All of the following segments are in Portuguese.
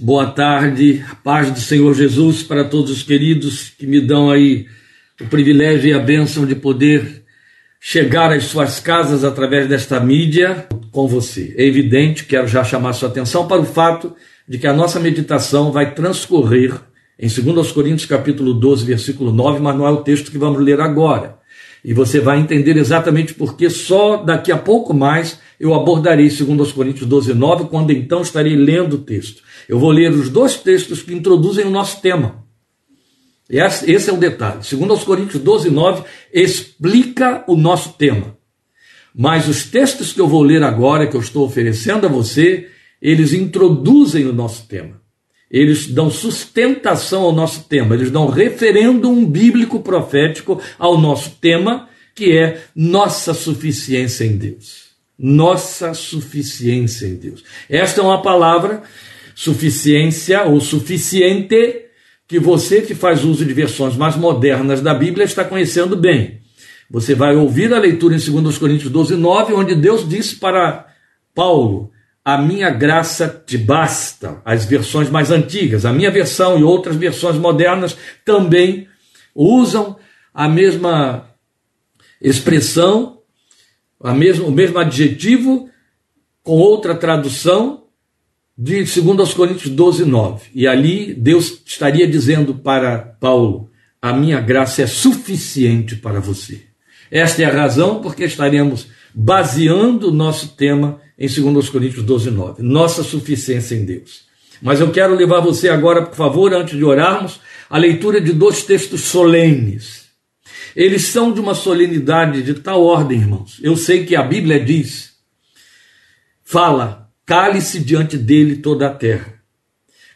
boa tarde, paz do Senhor Jesus para todos os queridos que me dão aí o privilégio e a bênção de poder chegar às suas casas através desta mídia com você. É evidente, quero já chamar sua atenção para o fato de que a nossa meditação vai transcorrer em 2 Coríntios capítulo 12, versículo 9, mas não é o texto que vamos ler agora. E você vai entender exatamente porque só daqui a pouco mais eu abordarei 2 Coríntios 12, 9, quando então estarei lendo o texto. Eu vou ler os dois textos que introduzem o nosso tema. Esse é o detalhe. 2 Coríntios 12, 9 explica o nosso tema. Mas os textos que eu vou ler agora, que eu estou oferecendo a você, eles introduzem o nosso tema. Eles dão sustentação ao nosso tema, eles dão referêndum bíblico profético ao nosso tema, que é nossa suficiência em Deus. Nossa suficiência em Deus. Esta é uma palavra, suficiência ou suficiente, que você que faz uso de versões mais modernas da Bíblia está conhecendo bem. Você vai ouvir a leitura em 2 Coríntios 12, 9, onde Deus disse para Paulo: a minha graça te basta. As versões mais antigas, a minha versão e outras versões modernas também usam a mesma expressão, a mesmo, o mesmo adjetivo, com outra tradução, de 2 Coríntios 12, 9. E ali Deus estaria dizendo para Paulo: A minha graça é suficiente para você. Esta é a razão porque estaremos baseando o nosso tema em 2 Coríntios 12, 9. Nossa suficiência em Deus. Mas eu quero levar você agora, por favor, antes de orarmos, a leitura de dois textos solenes. Eles são de uma solenidade de tal ordem, irmãos. Eu sei que a Bíblia diz, fala, cale-se diante dele toda a terra.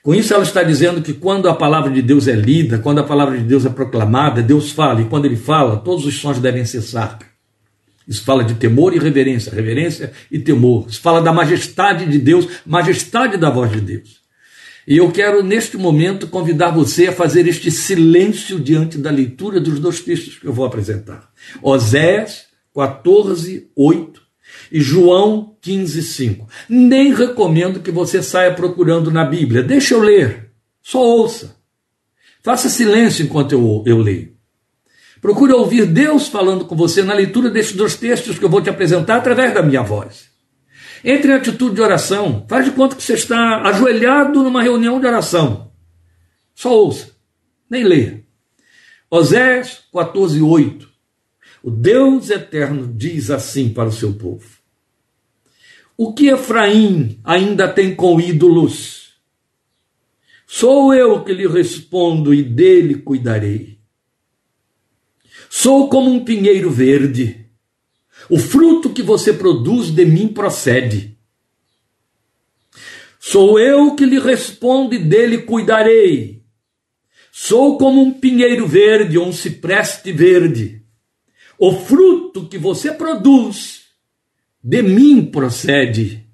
Com isso, ela está dizendo que quando a palavra de Deus é lida, quando a palavra de Deus é proclamada, Deus fala, e quando ele fala, todos os sons devem cessar. Isso fala de temor e reverência, reverência e temor. Isso fala da majestade de Deus, majestade da voz de Deus. E eu quero, neste momento, convidar você a fazer este silêncio diante da leitura dos dois textos que eu vou apresentar. Oséias 14, 8 e João 15, 5. Nem recomendo que você saia procurando na Bíblia. Deixa eu ler. Só ouça. Faça silêncio enquanto eu, eu leio. Procure ouvir Deus falando com você na leitura desses dois textos que eu vou te apresentar através da minha voz. Entre em atitude de oração. Faz de conta que você está ajoelhado numa reunião de oração. Só ouça, nem leia. Osés 14, 8. O Deus eterno diz assim para o seu povo: O que Efraim ainda tem com ídolos? Sou eu que lhe respondo e dele cuidarei. Sou como um pinheiro verde. O fruto que você produz de mim procede. Sou eu que lhe respondo e dele cuidarei. Sou como um pinheiro verde ou um cipreste verde. O fruto que você produz de mim procede.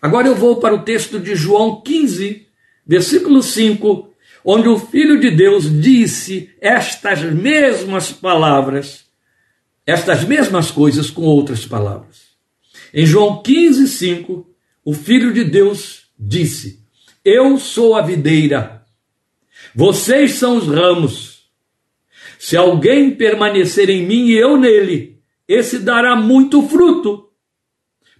Agora eu vou para o texto de João 15, versículo 5 onde o Filho de Deus disse estas mesmas palavras, estas mesmas coisas com outras palavras. Em João 15, 5, o Filho de Deus disse: Eu sou a videira, vocês são os ramos. Se alguém permanecer em mim e eu nele, esse dará muito fruto,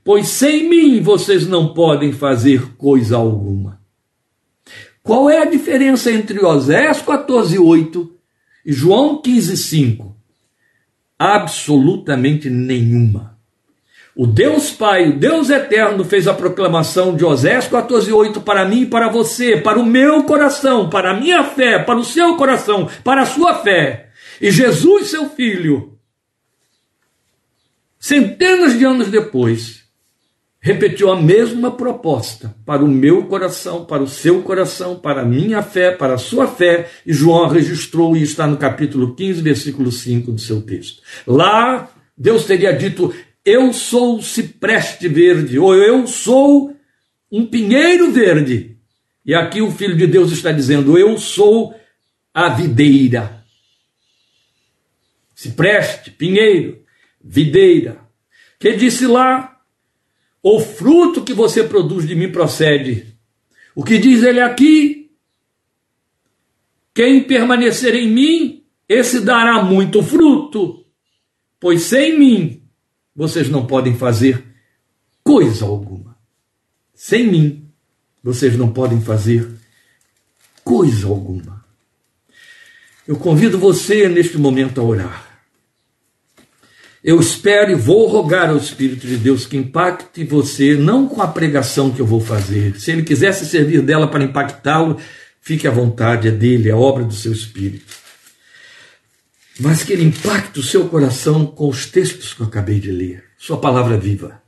pois sem mim vocês não podem fazer coisa alguma. Qual é a diferença entre Osés 14:8 e João 15:5? Absolutamente nenhuma. O Deus Pai, o Deus Eterno, fez a proclamação de Osés 14:8 para mim e para você, para o meu coração, para a minha fé, para o seu coração, para a sua fé. E Jesus, seu filho, centenas de anos depois, repetiu a mesma proposta para o meu coração, para o seu coração, para a minha fé, para a sua fé, e João registrou e está no capítulo 15, versículo 5 do seu texto. Lá, Deus teria dito: Eu sou o cipreste verde, ou eu sou um pinheiro verde. E aqui o Filho de Deus está dizendo: Eu sou a videira. Cipreste, pinheiro, videira. Que disse lá o fruto que você produz de mim procede O que diz ele aqui? Quem permanecer em mim, esse dará muito fruto, pois sem mim vocês não podem fazer coisa alguma. Sem mim vocês não podem fazer coisa alguma. Eu convido você neste momento a orar. Eu espero e vou rogar ao Espírito de Deus que impacte você, não com a pregação que eu vou fazer. Se ele quisesse servir dela para impactá-lo, fique à vontade, é dele, é obra do seu Espírito. Mas que ele impacte o seu coração com os textos que eu acabei de ler, sua palavra viva.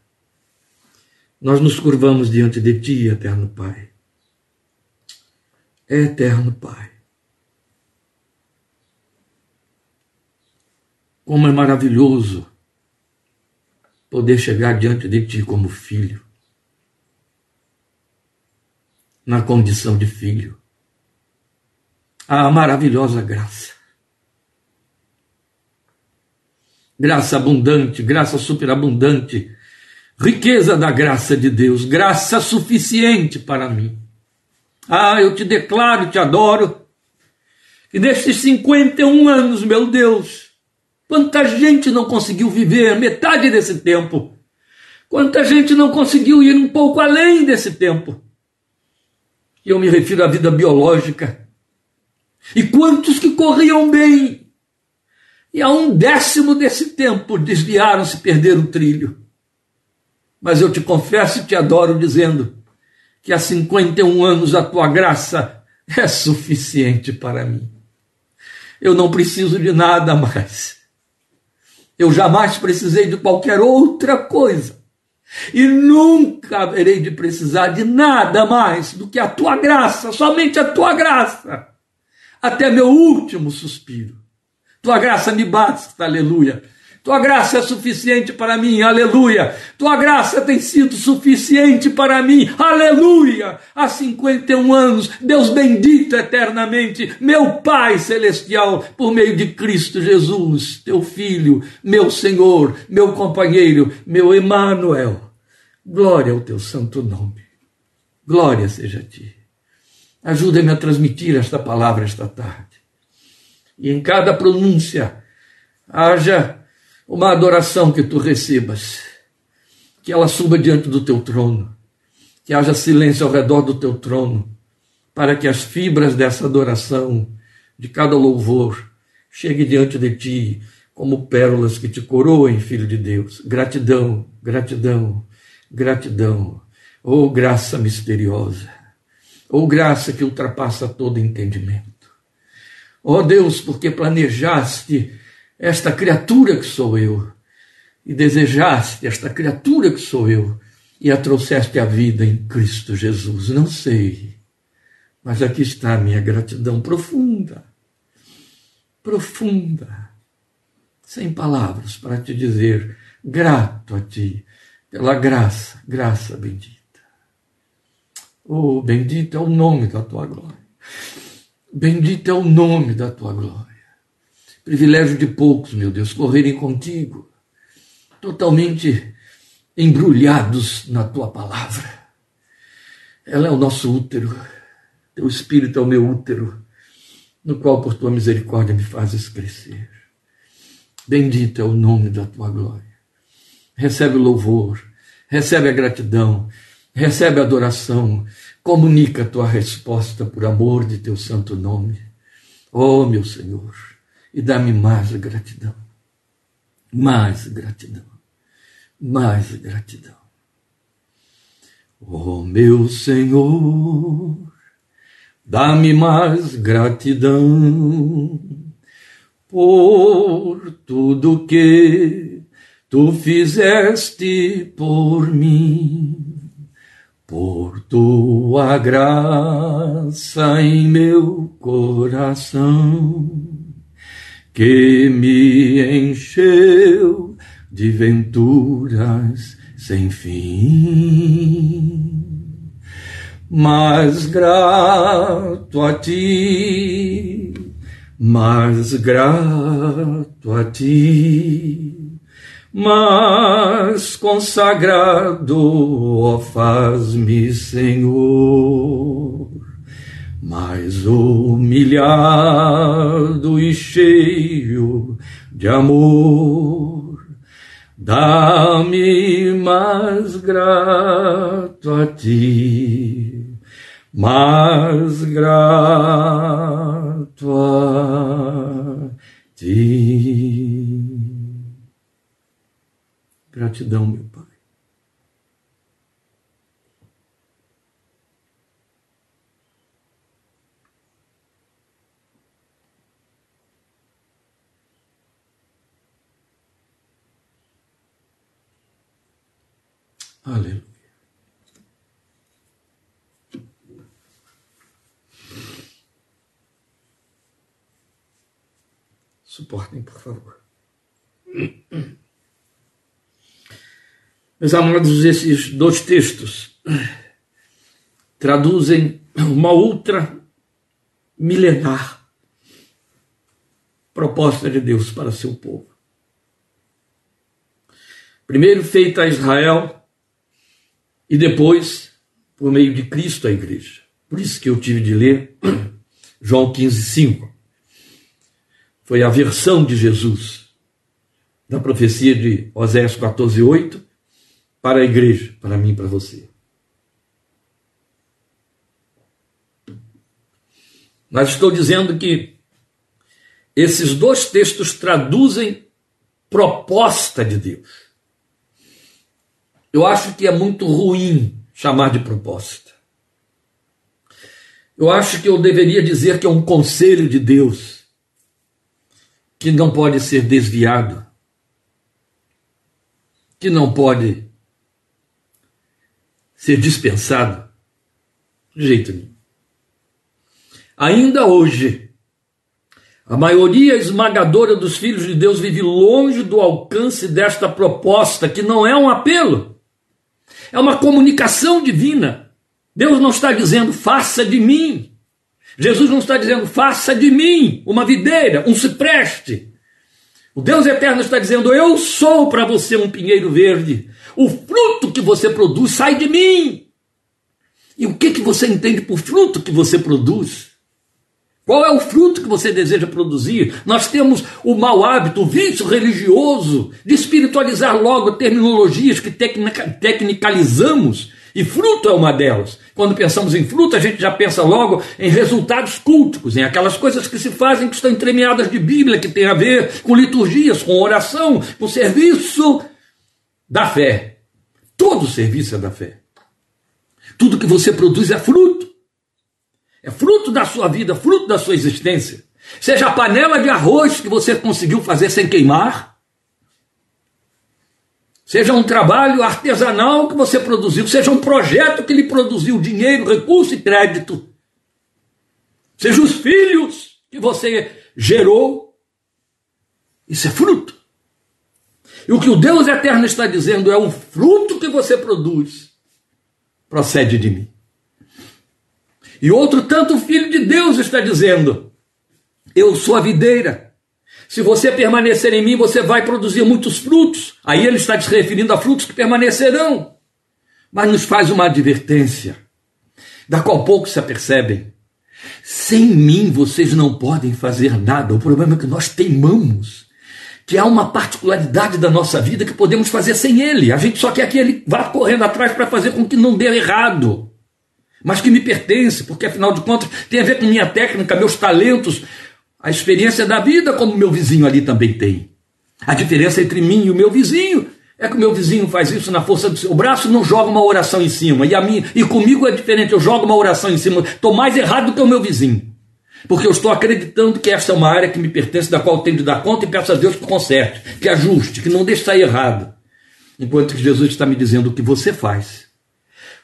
Nós nos curvamos diante de Ti, eterno Pai. Eterno Pai. Como é maravilhoso poder chegar diante de Ti como filho, na condição de filho. A maravilhosa graça. Graça abundante, graça superabundante, riqueza da graça de Deus, graça suficiente para mim. Ah, eu te declaro, te adoro, que nestes 51 anos, meu Deus, Quanta gente não conseguiu viver metade desse tempo? Quanta gente não conseguiu ir um pouco além desse tempo? E eu me refiro à vida biológica. E quantos que corriam bem? E a um décimo desse tempo desviaram-se, perderam o trilho. Mas eu te confesso e te adoro dizendo que há 51 anos a tua graça é suficiente para mim. Eu não preciso de nada mais. Eu jamais precisei de qualquer outra coisa. E nunca haverei de precisar de nada mais do que a tua graça, somente a tua graça, até meu último suspiro. Tua graça me basta, aleluia. Tua graça é suficiente para mim, aleluia. Tua graça tem sido suficiente para mim, aleluia. Há 51 anos, Deus bendito eternamente, meu Pai celestial, por meio de Cristo Jesus, teu Filho, meu Senhor, meu companheiro, meu Emanuel. Glória ao teu santo nome. Glória seja a ti. Ajuda-me a transmitir esta palavra esta tarde. E em cada pronúncia haja uma adoração que tu recebas, que ela suba diante do teu trono, que haja silêncio ao redor do teu trono, para que as fibras dessa adoração, de cada louvor, chegue diante de ti como pérolas que te coroem, filho de Deus. Gratidão, gratidão, gratidão. Oh, graça misteriosa. Oh, graça que ultrapassa todo entendimento. Oh Deus, porque planejaste esta criatura que sou eu, e desejaste esta criatura que sou eu, e a trouxeste à vida em Cristo Jesus. Não sei, mas aqui está a minha gratidão profunda, profunda, sem palavras para te dizer grato a ti pela graça, graça bendita. Oh, bendito é o nome da tua glória. Bendito é o nome da tua glória. Privilégio de poucos, meu Deus, correrem contigo, totalmente embrulhados na tua palavra. Ela é o nosso útero, teu espírito é o meu útero, no qual por tua misericórdia me fazes crescer. Bendito é o nome da tua glória. Recebe o louvor, recebe a gratidão, recebe a adoração, comunica a tua resposta por amor de teu santo nome. Oh, meu Senhor e dá-me mais gratidão. Mais gratidão. Mais gratidão. Oh meu Senhor, dá-me mais gratidão por tudo que tu fizeste por mim, por tua graça em meu coração que me encheu de venturas sem fim. Mas grato a ti, mas grato a ti, mas consagrado, ó faz-me Senhor mais humilhado e cheio de amor. Dá-me mais grato a ti, mais grato a ti. Gratidão, meu Pai. Aleluia. Suportem, por favor. Meus amados, esses dois textos traduzem uma outra milenar proposta de Deus para seu povo. Primeiro feita a Israel, e depois, por meio de Cristo, a igreja. Por isso que eu tive de ler João 15, 5. Foi a versão de Jesus da profecia de Oséias 14, 8 para a igreja, para mim e para você. Mas estou dizendo que esses dois textos traduzem proposta de Deus. Eu acho que é muito ruim chamar de proposta. Eu acho que eu deveria dizer que é um conselho de Deus que não pode ser desviado, que não pode ser dispensado de jeito nenhum. Ainda hoje, a maioria esmagadora dos filhos de Deus vive longe do alcance desta proposta, que não é um apelo é uma comunicação divina. Deus não está dizendo faça de mim. Jesus não está dizendo faça de mim uma videira, um cipreste. O Deus eterno está dizendo eu sou para você um pinheiro verde. O fruto que você produz sai de mim. E o que, que você entende por fruto que você produz? Qual é o fruto que você deseja produzir? Nós temos o mau hábito, o vício religioso de espiritualizar logo terminologias que tecnica, tecnicalizamos, e fruto é uma delas. Quando pensamos em fruto, a gente já pensa logo em resultados culticos, em aquelas coisas que se fazem que estão entremeadas de Bíblia, que tem a ver com liturgias, com oração, com serviço da fé. Todo serviço é da fé. Tudo que você produz é fruto. É fruto da sua vida, fruto da sua existência. Seja a panela de arroz que você conseguiu fazer sem queimar, seja um trabalho artesanal que você produziu, seja um projeto que lhe produziu dinheiro, recurso e crédito, seja os filhos que você gerou, isso é fruto. E o que o Deus eterno está dizendo é o fruto que você produz procede de mim. E outro tanto o Filho de Deus está dizendo: Eu sou a videira. Se você permanecer em mim, você vai produzir muitos frutos. Aí ele está se referindo a frutos que permanecerão. Mas nos faz uma advertência, da qual poucos se apercebem. Sem mim vocês não podem fazer nada. O problema é que nós teimamos que há uma particularidade da nossa vida que podemos fazer sem ele. A gente só quer que ele vá correndo atrás para fazer com que não dê errado mas que me pertence, porque afinal de contas tem a ver com minha técnica, meus talentos, a experiência da vida, como meu vizinho ali também tem. A diferença entre mim e o meu vizinho é que o meu vizinho faz isso na força do seu braço, não joga uma oração em cima. E a mim e comigo é diferente, eu jogo uma oração em cima. Estou mais errado do que o meu vizinho. Porque eu estou acreditando que essa é uma área que me pertence, da qual tenho de dar conta e peço a Deus que conserte, que ajuste, que não deixe sair errado. Enquanto que Jesus está me dizendo o que você faz,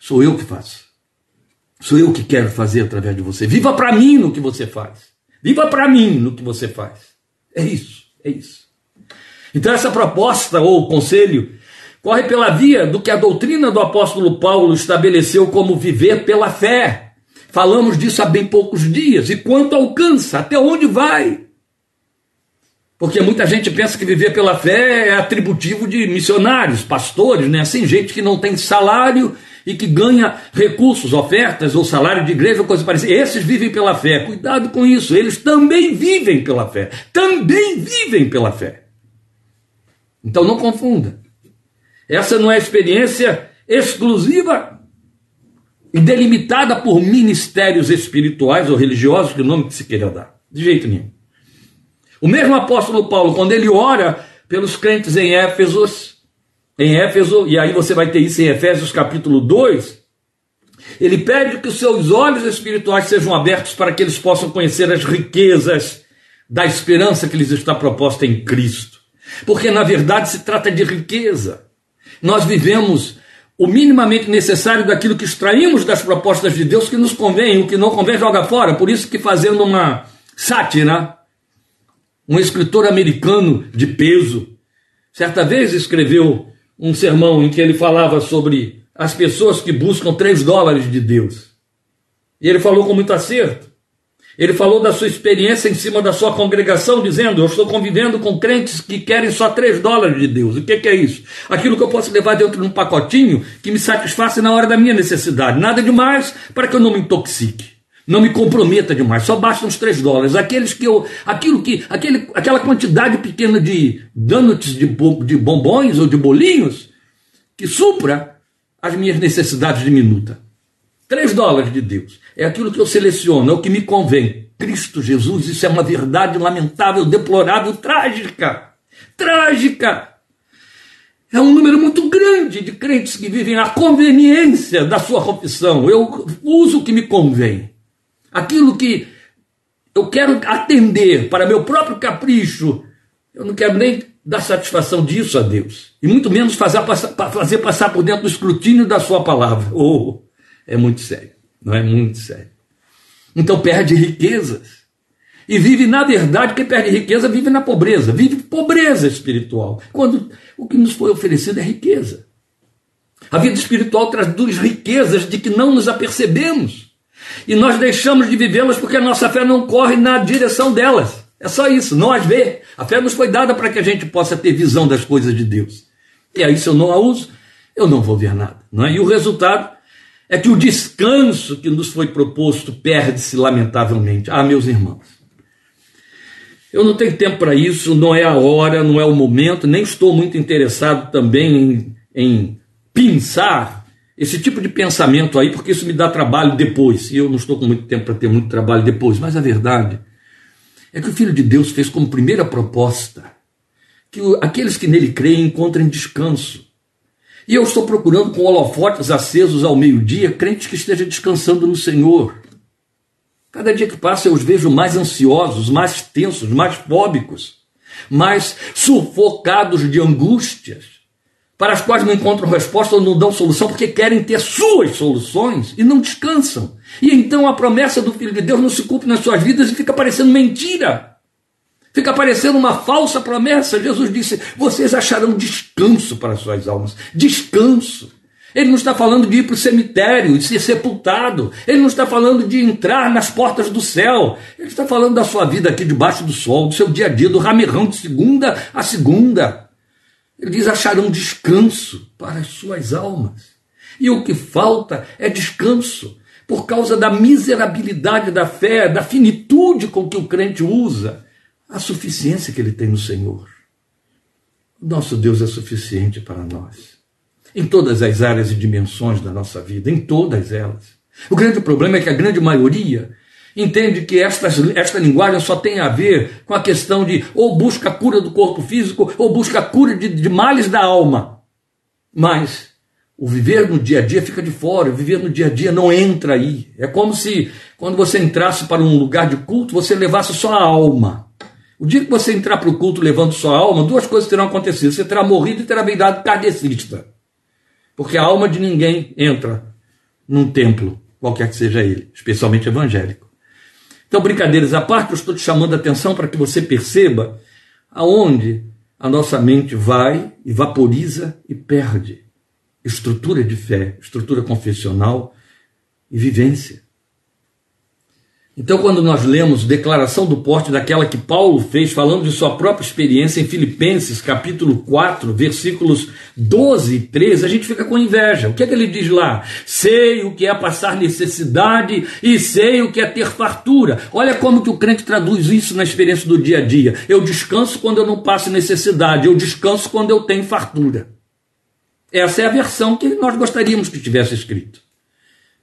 sou eu que faço. Sou eu que quero fazer através de você. Viva para mim no que você faz. Viva para mim no que você faz. É isso, é isso. Então, essa proposta ou conselho corre pela via do que a doutrina do apóstolo Paulo estabeleceu como viver pela fé. Falamos disso há bem poucos dias. E quanto alcança? Até onde vai? Porque muita gente pensa que viver pela fé é atributivo de missionários, pastores, né? Assim, gente que não tem salário e que ganha recursos, ofertas ou salário de igreja ou coisa parecida. Esses vivem pela fé. Cuidado com isso. Eles também vivem pela fé. Também vivem pela fé. Então não confunda. Essa não é experiência exclusiva e delimitada por ministérios espirituais ou religiosos, que nome que se queira dar. De jeito nenhum. O mesmo apóstolo Paulo, quando ele ora pelos crentes em Éfesos, em Éfeso, e aí você vai ter isso em Efésios capítulo 2, ele pede que os seus olhos espirituais sejam abertos para que eles possam conhecer as riquezas da esperança que lhes está proposta em Cristo. Porque na verdade se trata de riqueza. Nós vivemos o minimamente necessário daquilo que extraímos das propostas de Deus que nos convém, o que não convém joga fora. Por isso que fazendo uma sátira, um escritor americano de peso, certa vez escreveu um sermão em que ele falava sobre as pessoas que buscam três dólares de Deus. E ele falou com muito acerto. Ele falou da sua experiência em cima da sua congregação, dizendo: Eu estou convivendo com crentes que querem só três dólares de Deus. O que, que é isso? Aquilo que eu posso levar dentro de um pacotinho que me satisfaça na hora da minha necessidade. Nada demais para que eu não me intoxique. Não me comprometa demais, só bastam os três dólares. Aqueles que eu. Aquilo que. Aquele, aquela quantidade pequena de donuts de, de bombons ou de bolinhos que supra as minhas necessidades diminutas. Três dólares de Deus. É aquilo que eu seleciono, é o que me convém. Cristo Jesus, isso é uma verdade lamentável, deplorável, trágica. Trágica. É um número muito grande de crentes que vivem a conveniência da sua confissão. Eu uso o que me convém aquilo que eu quero atender para meu próprio capricho, eu não quero nem dar satisfação disso a Deus. E muito menos fazer passar, fazer passar por dentro do escrutínio da sua palavra. Oh, é muito sério. Não é muito sério. Então perde riquezas. E vive, na verdade, quem perde riqueza vive na pobreza, vive pobreza espiritual. Quando o que nos foi oferecido é riqueza. A vida espiritual traduz riquezas de que não nos apercebemos. E nós deixamos de vivê-las porque a nossa fé não corre na direção delas. É só isso, não as vê. A fé nos foi dada para que a gente possa ter visão das coisas de Deus. E aí, se eu não a uso, eu não vou ver nada. Não é? E o resultado é que o descanso que nos foi proposto perde-se lamentavelmente. Ah, meus irmãos, eu não tenho tempo para isso, não é a hora, não é o momento, nem estou muito interessado também em, em pensar esse tipo de pensamento aí, porque isso me dá trabalho depois. E eu não estou com muito tempo para ter muito trabalho depois. Mas a verdade é que o Filho de Deus fez como primeira proposta que aqueles que nele creem encontrem descanso. E eu estou procurando com holofotes acesos ao meio-dia crentes que estejam descansando no Senhor. Cada dia que passa eu os vejo mais ansiosos, mais tensos, mais fóbicos, mais sufocados de angústias para as quais não encontram resposta ou não dão solução, porque querem ter suas soluções e não descansam. E então a promessa do Filho de Deus não se cumpre nas suas vidas e fica parecendo mentira. Fica parecendo uma falsa promessa. Jesus disse: Vocês acharão descanso para as suas almas. Descanso. Ele não está falando de ir para o cemitério, de ser sepultado. Ele não está falando de entrar nas portas do céu. Ele está falando da sua vida aqui debaixo do sol, do seu dia a dia, do ramerrão de segunda a segunda. Ele diz: acharão descanso para as suas almas. E o que falta é descanso, por causa da miserabilidade da fé, da finitude com que o crente usa a suficiência que ele tem no Senhor. Nosso Deus é suficiente para nós, em todas as áreas e dimensões da nossa vida, em todas elas. O grande problema é que a grande maioria entende que esta, esta linguagem só tem a ver com a questão de ou busca a cura do corpo físico ou busca a cura de, de males da alma. Mas o viver no dia a dia fica de fora, o viver no dia a dia não entra aí. É como se quando você entrasse para um lugar de culto, você levasse só a alma. O dia que você entrar para o culto levando só a alma, duas coisas terão acontecido. Você terá morrido e terá virado kardecista. Porque a alma de ninguém entra num templo, qualquer que seja ele, especialmente evangélico. Então, brincadeiras à parte, eu estou te chamando a atenção para que você perceba aonde a nossa mente vai e vaporiza e perde estrutura de fé, estrutura confessional e vivência. Então, quando nós lemos declaração do porte daquela que Paulo fez, falando de sua própria experiência em Filipenses, capítulo 4, versículos 12 e 13, a gente fica com inveja. O que é que ele diz lá? Sei o que é passar necessidade e sei o que é ter fartura. Olha como que o crente traduz isso na experiência do dia a dia. Eu descanso quando eu não passo necessidade, eu descanso quando eu tenho fartura. Essa é a versão que nós gostaríamos que tivesse escrito.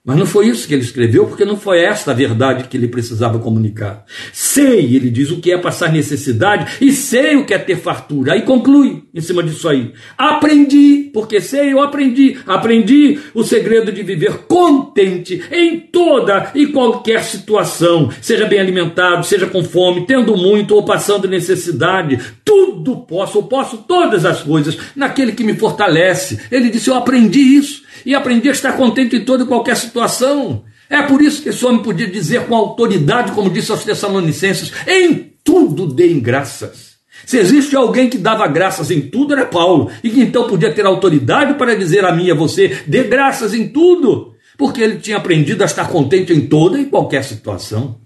Mas não foi isso que ele escreveu, porque não foi esta a verdade que ele precisava comunicar. Sei, ele diz, o que é passar necessidade e sei o que é ter fartura. Aí conclui em cima disso aí. Aprendi, porque sei, eu aprendi. Aprendi o segredo de viver contente em toda e qualquer situação, seja bem alimentado, seja com fome, tendo muito ou passando necessidade. Tudo posso, posso todas as coisas naquele que me fortalece. Ele disse, eu aprendi isso e aprendi a estar contente em toda e qualquer situação. É por isso que esse homem podia dizer com autoridade, como disse aos Tessalonicenses: em tudo deem graças. Se existe alguém que dava graças em tudo, era Paulo, e que então podia ter autoridade para dizer a mim e a você: dê graças em tudo, porque ele tinha aprendido a estar contente em toda e qualquer situação.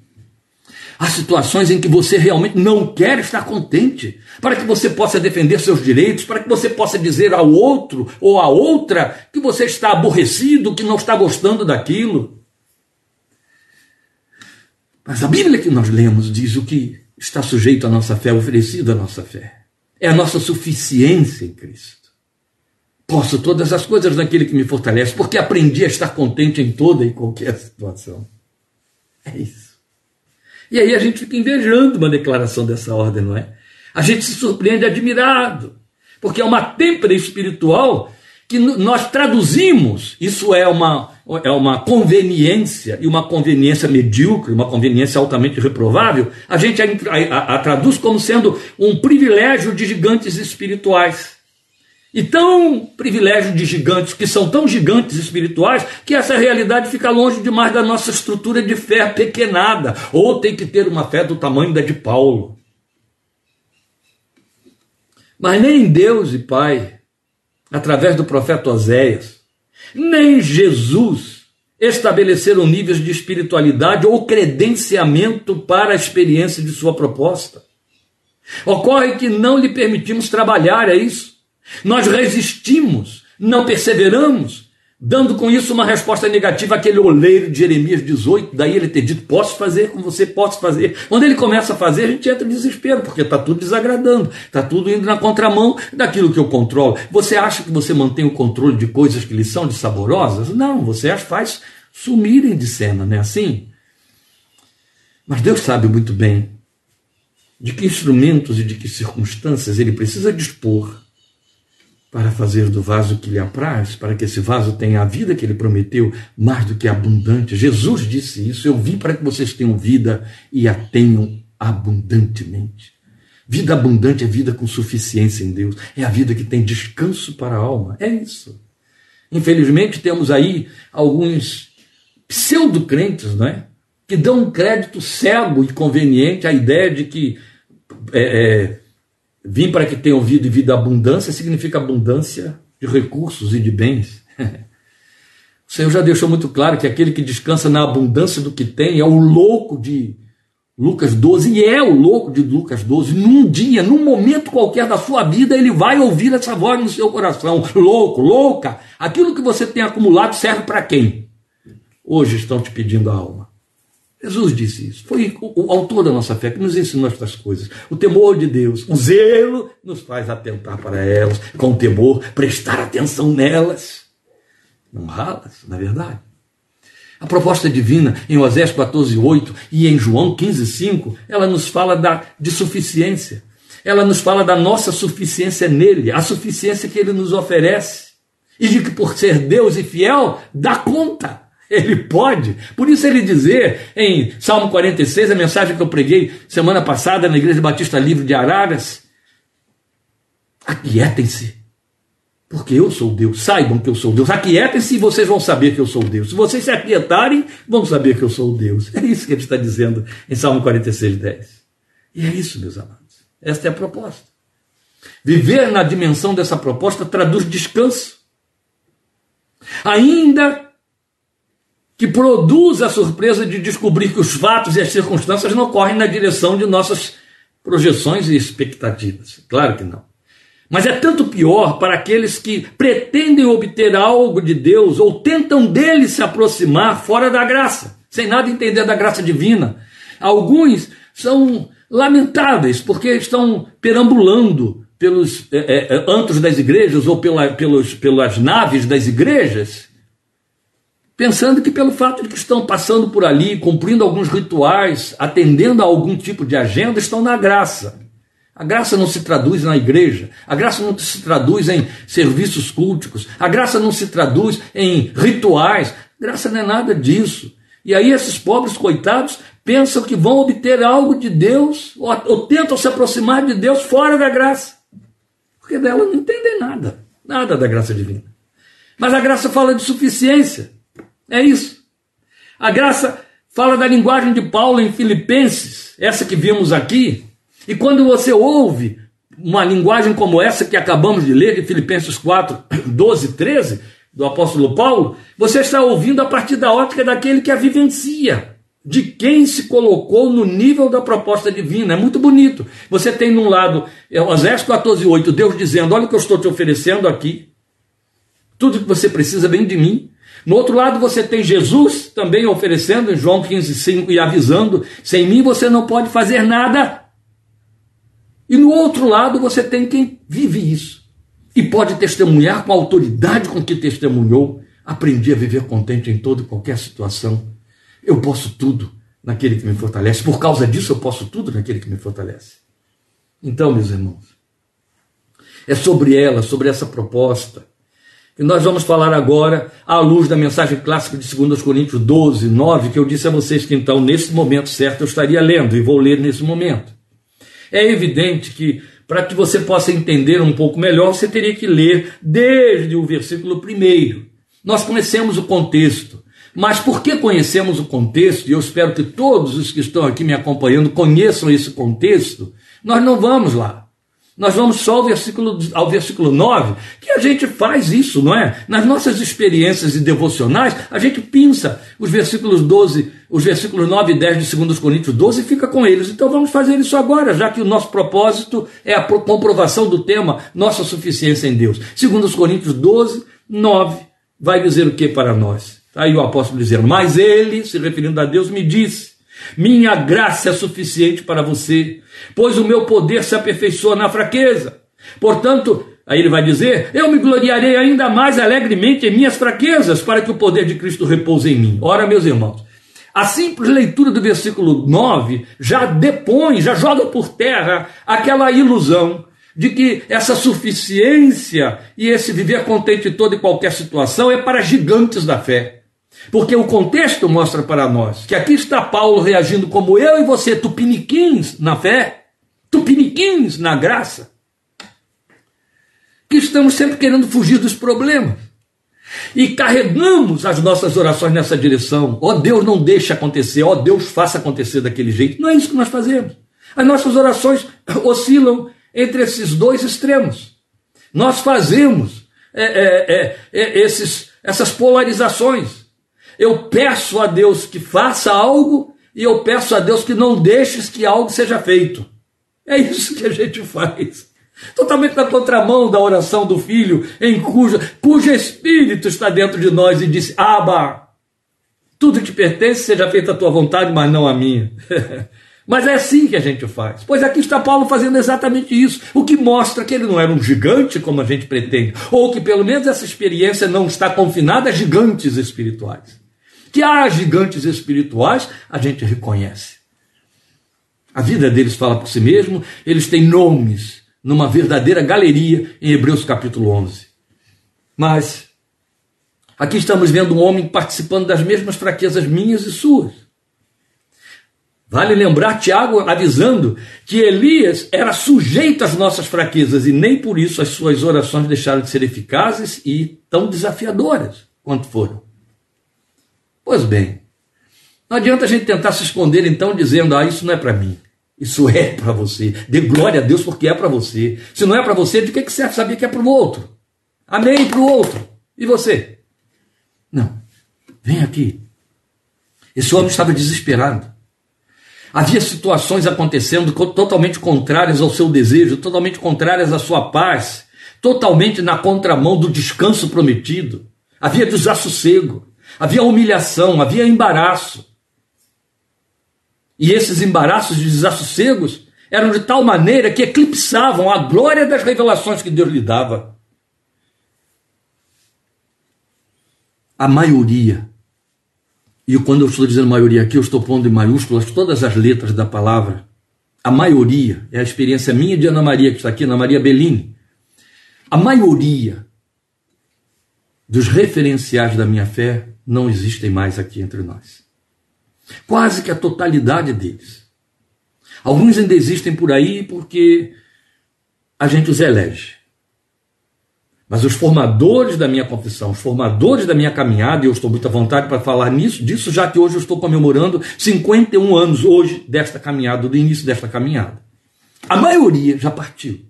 Há situações em que você realmente não quer estar contente, para que você possa defender seus direitos, para que você possa dizer ao outro ou à outra que você está aborrecido, que não está gostando daquilo. Mas a Bíblia que nós lemos diz o que está sujeito à nossa fé, oferecido à nossa fé. É a nossa suficiência em Cristo. Posso todas as coisas naquele que me fortalece, porque aprendi a estar contente em toda e qualquer situação. É isso. E aí a gente fica invejando uma declaração dessa ordem, não é? A gente se surpreende admirado, porque é uma têmpera espiritual que nós traduzimos, isso é uma, é uma conveniência, e uma conveniência medíocre, uma conveniência altamente reprovável, a gente a, a, a traduz como sendo um privilégio de gigantes espirituais. E tão privilégio de gigantes, que são tão gigantes espirituais, que essa realidade fica longe demais da nossa estrutura de fé pequenada. Ou tem que ter uma fé do tamanho da de Paulo. Mas nem Deus e Pai, através do profeta Oséias, nem Jesus estabeleceram níveis de espiritualidade ou credenciamento para a experiência de sua proposta. Ocorre que não lhe permitimos trabalhar, é isso. Nós resistimos, não perseveramos, dando com isso uma resposta negativa àquele oleiro de Jeremias 18, daí ele ter dito: Posso fazer com você, posso fazer. Quando ele começa a fazer, a gente entra em desespero, porque está tudo desagradando, está tudo indo na contramão daquilo que eu controlo. Você acha que você mantém o controle de coisas que lhe são saborosas? Não, você as faz sumirem de cena, não é assim? Mas Deus sabe muito bem de que instrumentos e de que circunstâncias ele precisa dispor para fazer do vaso que lhe apraz, para que esse vaso tenha a vida que ele prometeu, mais do que abundante. Jesus disse isso: Eu vim para que vocês tenham vida e a tenham abundantemente. Vida abundante é vida com suficiência em Deus, é a vida que tem descanso para a alma. É isso. Infelizmente, temos aí alguns pseudo-crentes, não é? Que dão um crédito cego e conveniente à ideia de que é, é, Vim para que tenham vida e vida abundância significa abundância de recursos e de bens. O Senhor já deixou muito claro que aquele que descansa na abundância do que tem é o louco de Lucas 12, e é o louco de Lucas 12. Num dia, num momento qualquer da sua vida, ele vai ouvir essa voz no seu coração: louco, louca, aquilo que você tem acumulado serve para quem? Hoje estão te pedindo a alma. Jesus disse isso. Foi o, autor da nossa fé que nos ensinou estas coisas. O temor de Deus, o zelo nos faz atentar para elas, com temor, prestar atenção nelas, honrá-las, na é verdade. A proposta divina em Osés 14:8 e em João 15:5, ela nos fala da, de suficiência. Ela nos fala da nossa suficiência nele, a suficiência que ele nos oferece. E de que por ser Deus e fiel, dá conta. Ele pode. Por isso ele dizer em Salmo 46, a mensagem que eu preguei semana passada na Igreja Batista Livre de Araras: Aquietem-se, porque eu sou Deus. Saibam que eu sou Deus. Aquietem-se e vocês vão saber que eu sou Deus. Se vocês se aquietarem, vão saber que eu sou Deus. É isso que ele está dizendo em Salmo 46, 10. E é isso, meus amados. Esta é a proposta. Viver na dimensão dessa proposta traduz descanso. Ainda que produz a surpresa de descobrir que os fatos e as circunstâncias não correm na direção de nossas projeções e expectativas. Claro que não. Mas é tanto pior para aqueles que pretendem obter algo de Deus ou tentam dele se aproximar fora da graça, sem nada entender da graça divina. Alguns são lamentáveis porque estão perambulando pelos é, é, antros das igrejas ou pela, pelos, pelas naves das igrejas, pensando que pelo fato de que estão passando por ali, cumprindo alguns rituais, atendendo a algum tipo de agenda, estão na graça. A graça não se traduz na igreja, a graça não se traduz em serviços culticos, a graça não se traduz em rituais, graça não é nada disso. E aí esses pobres coitados pensam que vão obter algo de Deus, ou, ou tentam se aproximar de Deus fora da graça, porque dela não entendem nada, nada da graça divina. Mas a graça fala de suficiência, é isso. A graça fala da linguagem de Paulo em Filipenses, essa que vimos aqui, e quando você ouve uma linguagem como essa que acabamos de ler, de Filipenses 4, 12, 13, do apóstolo Paulo, você está ouvindo a partir da ótica daquele que a vivencia, de quem se colocou no nível da proposta divina. É muito bonito. Você tem num lado, é, Osés 14, 8, Deus dizendo: Olha o que eu estou te oferecendo aqui. Tudo que você precisa vem de mim. No outro lado, você tem Jesus também oferecendo, em João 15, 5, e avisando: Sem mim você não pode fazer nada. E no outro lado você tem quem vive isso e pode testemunhar com a autoridade com que testemunhou. Aprendi a viver contente em toda e qualquer situação. Eu posso tudo naquele que me fortalece. Por causa disso, eu posso tudo naquele que me fortalece. Então, meus irmãos, é sobre ela, sobre essa proposta, que nós vamos falar agora à luz da mensagem clássica de 2 Coríntios 12, 9, que eu disse a vocês que então, nesse momento certo, eu estaria lendo e vou ler nesse momento. É evidente que para que você possa entender um pouco melhor, você teria que ler desde o versículo 1. Nós conhecemos o contexto, mas porque conhecemos o contexto, e eu espero que todos os que estão aqui me acompanhando conheçam esse contexto, nós não vamos lá. Nós vamos só ao versículo, ao versículo 9, que a gente faz isso, não é? Nas nossas experiências e devocionais, a gente pinça os versículos 12, os versículos 9 e 10 de 2 Coríntios 12 e fica com eles. Então vamos fazer isso agora, já que o nosso propósito é a comprovação do tema Nossa Suficiência em Deus. 2 Coríntios 12, 9, vai dizer o que para nós? Aí o apóstolo dizendo, mas ele, se referindo a Deus, me disse, minha graça é suficiente para você, pois o meu poder se aperfeiçoa na fraqueza. Portanto, aí ele vai dizer: Eu me gloriarei ainda mais alegremente em minhas fraquezas, para que o poder de Cristo repouse em mim. Ora, meus irmãos, a simples leitura do versículo 9 já depõe, já joga por terra aquela ilusão de que essa suficiência e esse viver contente em toda e qualquer situação é para gigantes da fé. Porque o contexto mostra para nós que aqui está Paulo reagindo como eu e você, tupiniquins na fé, tupiniquins na graça, que estamos sempre querendo fugir dos problemas. E carregamos as nossas orações nessa direção. Ó oh, Deus, não deixe acontecer. Ó oh, Deus, faça acontecer daquele jeito. Não é isso que nós fazemos. As nossas orações oscilam entre esses dois extremos. Nós fazemos é, é, é, é esses, essas polarizações. Eu peço a Deus que faça algo e eu peço a Deus que não deixes que algo seja feito. É isso que a gente faz. Totalmente na contramão da oração do filho, em cujo, cujo espírito está dentro de nós e disse: Aba, tudo que pertence seja feita a tua vontade, mas não a minha. Mas é assim que a gente faz. Pois aqui está Paulo fazendo exatamente isso, o que mostra que ele não era um gigante como a gente pretende, ou que pelo menos essa experiência não está confinada a gigantes espirituais. Que há gigantes espirituais, a gente reconhece. A vida deles fala por si mesmo, eles têm nomes numa verdadeira galeria em Hebreus capítulo 11. Mas aqui estamos vendo um homem participando das mesmas fraquezas minhas e suas. Vale lembrar Tiago avisando que Elias era sujeito às nossas fraquezas e nem por isso as suas orações deixaram de ser eficazes e tão desafiadoras quanto foram. Pois bem, não adianta a gente tentar se esconder então dizendo: ah, isso não é para mim. Isso é para você. Dê glória a Deus porque é para você. Se não é para você, de que, serve saber que é para o outro? Amém para o outro. E você? Não. Vem aqui. Esse homem estava desesperado. Havia situações acontecendo totalmente contrárias ao seu desejo, totalmente contrárias à sua paz, totalmente na contramão do descanso prometido. Havia desassossego, havia humilhação, havia embaraço. E esses embaraços e desassossegos eram de tal maneira que eclipsavam a glória das revelações que Deus lhe dava. A maioria e quando eu estou dizendo maioria aqui, eu estou pondo em maiúsculas todas as letras da palavra. A maioria, é a experiência minha de Ana Maria, que está aqui, Ana Maria Bellini. A maioria dos referenciais da minha fé não existem mais aqui entre nós. Quase que a totalidade deles. Alguns ainda existem por aí porque a gente os elege. Mas os formadores da minha confissão, os formadores da minha caminhada, e eu estou muito à vontade para falar nisso, disso, já que hoje eu estou comemorando 51 anos hoje desta caminhada, do início desta caminhada. A maioria já partiu.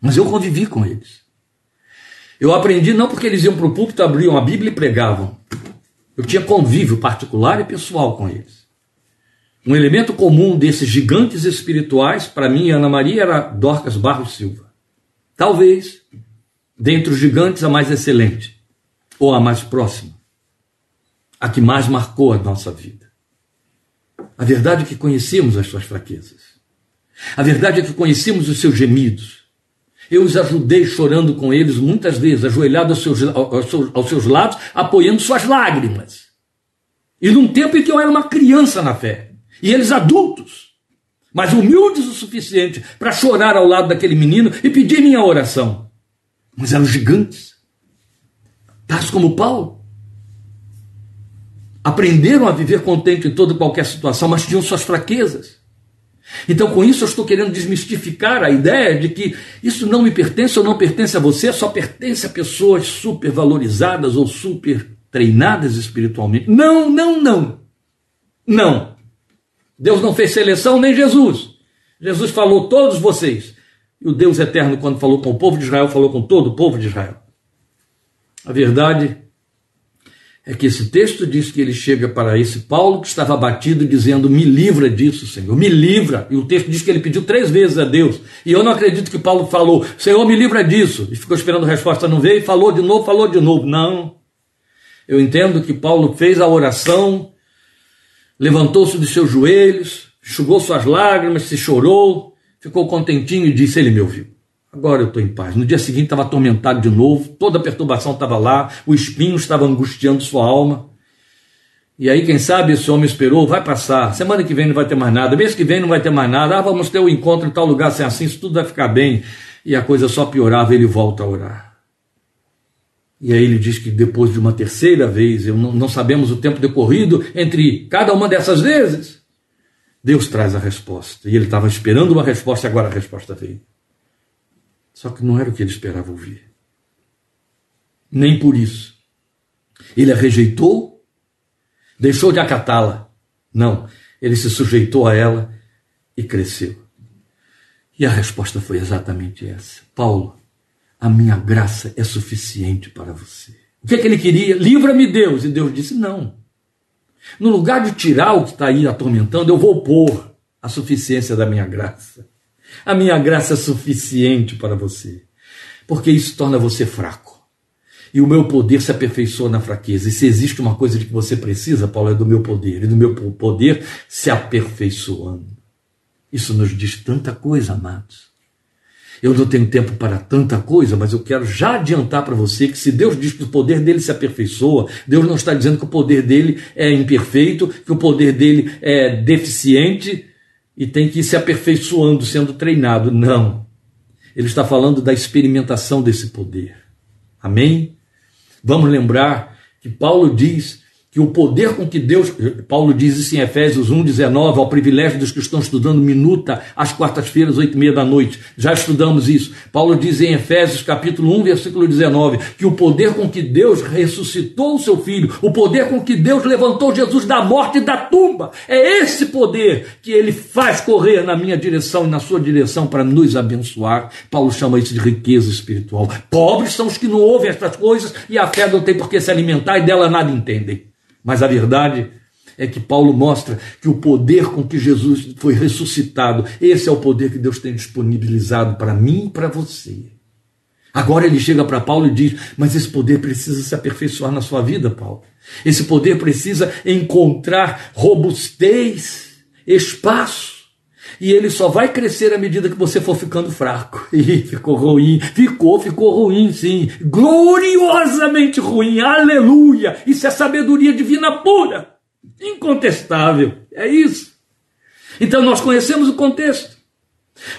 Mas eu convivi com eles. Eu aprendi não porque eles iam para o púlpito, abriam a Bíblia e pregavam. Eu tinha convívio particular e pessoal com eles. Um elemento comum desses gigantes espirituais, para mim e Ana Maria, era Dorcas Barros Silva. Talvez dentre os gigantes, a mais excelente, ou a mais próxima, a que mais marcou a nossa vida. A verdade é que conhecemos as suas fraquezas. A verdade é que conhecemos os seus gemidos. Eu os ajudei chorando com eles, muitas vezes, ajoelhado aos seus, aos seus, aos seus lados, apoiando suas lágrimas. E num tempo em que eu era uma criança na fé, e eles adultos, mas humildes o suficiente para chorar ao lado daquele menino e pedir minha oração mas eram gigantes, tais como Paulo. Aprenderam a viver contente em toda qualquer situação, mas tinham suas fraquezas. Então, com isso, eu estou querendo desmistificar a ideia de que isso não me pertence ou não pertence a você, só pertence a pessoas super valorizadas ou super treinadas espiritualmente. Não, não, não. Não. Deus não fez seleção, nem Jesus. Jesus falou: todos vocês e o Deus eterno, quando falou com o povo de Israel, falou com todo o povo de Israel. A verdade é que esse texto diz que ele chega para esse Paulo que estava abatido, dizendo: Me livra disso, Senhor, me livra. E o texto diz que ele pediu três vezes a Deus. E eu não acredito que Paulo falou: Senhor, me livra disso. E ficou esperando a resposta, não veio, e falou de novo, falou de novo. Não. Eu entendo que Paulo fez a oração, levantou-se dos seus joelhos, enxugou suas lágrimas, se chorou, ficou contentinho e disse: Ele me ouviu. Agora eu estou em paz. No dia seguinte estava atormentado de novo, toda a perturbação estava lá, o espinho estava angustiando sua alma. E aí, quem sabe, esse homem esperou, vai passar. Semana que vem não vai ter mais nada, mês que vem não vai ter mais nada. Ah, vamos ter um encontro em tal lugar, assim, assim, isso tudo vai ficar bem. E a coisa só piorava, ele volta a orar. E aí ele diz que depois de uma terceira vez, eu não, não sabemos o tempo decorrido entre cada uma dessas vezes, Deus traz a resposta. E ele estava esperando uma resposta agora a resposta veio. Só que não era o que ele esperava ouvir. Nem por isso. Ele a rejeitou, deixou de acatá-la. Não, ele se sujeitou a ela e cresceu. E a resposta foi exatamente essa: Paulo, a minha graça é suficiente para você. O que, é que ele queria? Livra-me, Deus. E Deus disse: Não. No lugar de tirar o que está aí atormentando, eu vou pôr a suficiência da minha graça. A minha graça é suficiente para você, porque isso torna você fraco. E o meu poder se aperfeiçoa na fraqueza. E se existe uma coisa de que você precisa, Paulo, é do meu poder. E do meu poder se aperfeiçoando. Isso nos diz tanta coisa, amados. Eu não tenho tempo para tanta coisa, mas eu quero já adiantar para você que se Deus diz que o poder dele se aperfeiçoa, Deus não está dizendo que o poder dele é imperfeito, que o poder dele é deficiente e tem que ir se aperfeiçoando, sendo treinado. Não. Ele está falando da experimentação desse poder. Amém? Vamos lembrar que Paulo diz que o poder com que Deus, Paulo diz isso em Efésios 1,19, ao privilégio dos que estão estudando minuta às quartas-feiras, oito e meia da noite. Já estudamos isso. Paulo diz em Efésios capítulo 1, versículo 19, que o poder com que Deus ressuscitou o seu filho, o poder com que Deus levantou Jesus da morte e da tumba, é esse poder que ele faz correr na minha direção e na sua direção para nos abençoar. Paulo chama isso de riqueza espiritual. Pobres são os que não ouvem estas coisas e a fé não tem por que se alimentar e dela nada entendem. Mas a verdade é que Paulo mostra que o poder com que Jesus foi ressuscitado, esse é o poder que Deus tem disponibilizado para mim e para você. Agora ele chega para Paulo e diz: Mas esse poder precisa se aperfeiçoar na sua vida, Paulo. Esse poder precisa encontrar robustez, espaço. E ele só vai crescer à medida que você for ficando fraco. E ficou ruim, ficou, ficou ruim, sim. Gloriosamente ruim, aleluia! Isso é sabedoria divina pura, incontestável. É isso. Então nós conhecemos o contexto.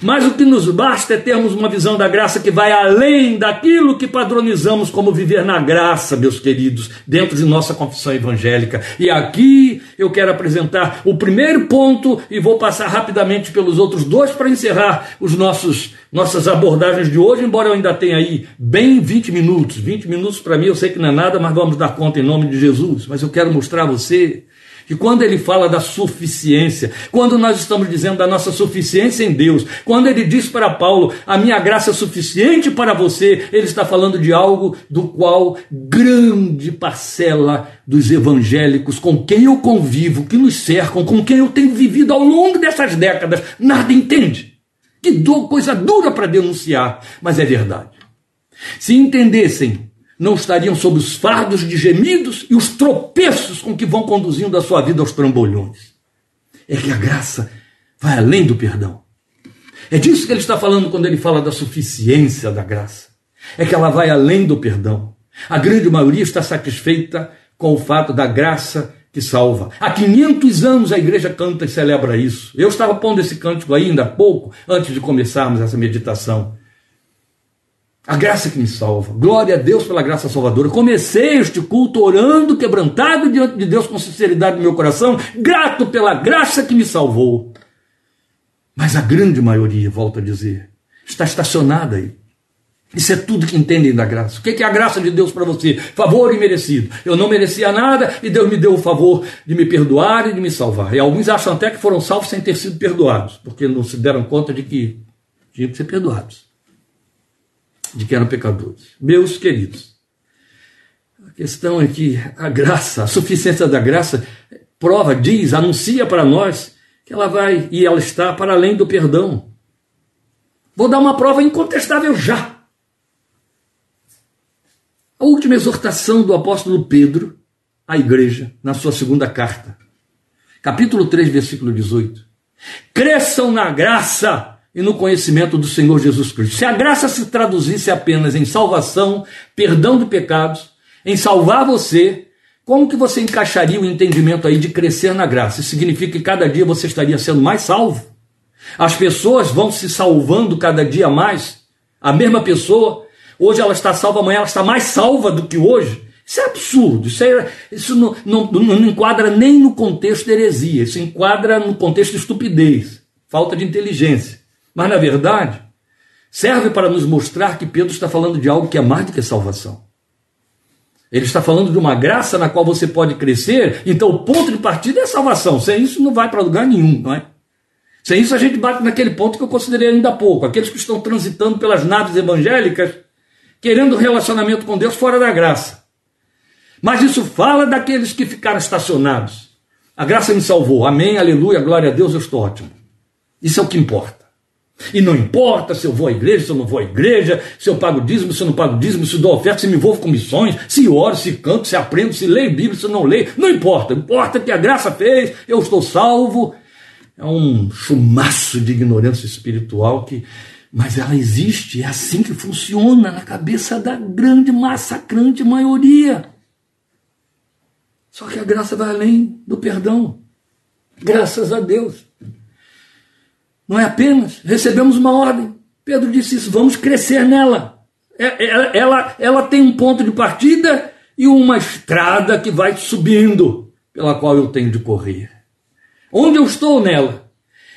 Mas o que nos basta é termos uma visão da graça que vai além daquilo que padronizamos como viver na graça, meus queridos, dentro de nossa confissão evangélica. E aqui eu quero apresentar o primeiro ponto e vou passar rapidamente pelos outros dois para encerrar os nossos nossas abordagens de hoje, embora eu ainda tenha aí bem 20 minutos. 20 minutos para mim eu sei que não é nada, mas vamos dar conta em nome de Jesus. Mas eu quero mostrar a você que quando ele fala da suficiência, quando nós estamos dizendo da nossa suficiência em Deus, quando ele diz para Paulo, a minha graça é suficiente para você, ele está falando de algo do qual grande parcela dos evangélicos com quem eu convivo, que nos cercam, com quem eu tenho vivido ao longo dessas décadas, nada entende. Que dor, coisa dura para denunciar, mas é verdade. Se entendessem não estariam sob os fardos de gemidos e os tropeços com que vão conduzindo a sua vida aos trambolhões. É que a graça vai além do perdão. É disso que ele está falando quando ele fala da suficiência da graça. É que ela vai além do perdão. A grande maioria está satisfeita com o fato da graça que salva. Há 500 anos a igreja canta e celebra isso. Eu estava pondo esse cântico ainda há pouco, antes de começarmos essa meditação. A graça que me salva. Glória a Deus pela graça salvadora. Comecei este culto orando, quebrantado diante de Deus com sinceridade no meu coração, grato pela graça que me salvou. Mas a grande maioria, volto a dizer, está estacionada aí. Isso é tudo que entendem da graça. O que é a graça de Deus para você? Favor imerecido. Eu não merecia nada e Deus me deu o favor de me perdoar e de me salvar. E alguns acham até que foram salvos sem ter sido perdoados, porque não se deram conta de que tinham que ser perdoados de que eram pecadores. Meus queridos, a questão é que a graça, a suficiência da graça, prova, diz, anuncia para nós que ela vai e ela está para além do perdão. Vou dar uma prova incontestável já. A última exortação do apóstolo Pedro à igreja, na sua segunda carta, capítulo 3, versículo 18. Cresçam na graça e no conhecimento do Senhor Jesus Cristo. Se a graça se traduzisse apenas em salvação, perdão de pecados, em salvar você, como que você encaixaria o entendimento aí de crescer na graça? Isso significa que cada dia você estaria sendo mais salvo. As pessoas vão se salvando cada dia mais. A mesma pessoa, hoje ela está salva, amanhã ela está mais salva do que hoje. Isso é absurdo, isso, é, isso não, não, não enquadra nem no contexto de heresia, isso enquadra no contexto de estupidez, falta de inteligência. Mas, na verdade, serve para nos mostrar que Pedro está falando de algo que é mais do que salvação. Ele está falando de uma graça na qual você pode crescer, então o ponto de partida é salvação. Sem isso não vai para lugar nenhum, não é? Sem isso a gente bate naquele ponto que eu considerei ainda há pouco. Aqueles que estão transitando pelas naves evangélicas, querendo relacionamento com Deus fora da graça. Mas isso fala daqueles que ficaram estacionados. A graça me salvou. Amém, aleluia, glória a Deus, eu estou ótimo. Isso é o que importa. E não importa se eu vou à igreja, se eu não vou à igreja, se eu pago dízimo, se eu não pago dízimo, se eu dou oferta, se me envolvo com missões, se oro, se canto, se aprendo, se leio Bíblia, se eu não leio, não importa. Importa que a graça fez, eu estou salvo. É um chumaço de ignorância espiritual que. Mas ela existe, é assim que funciona na cabeça da grande, massacrante maioria. Só que a graça vai além do perdão. Graças a Deus. Não é apenas, recebemos uma ordem. Pedro disse isso, vamos crescer nela. É, ela, ela, ela tem um ponto de partida e uma estrada que vai subindo, pela qual eu tenho de correr. Onde eu estou nela?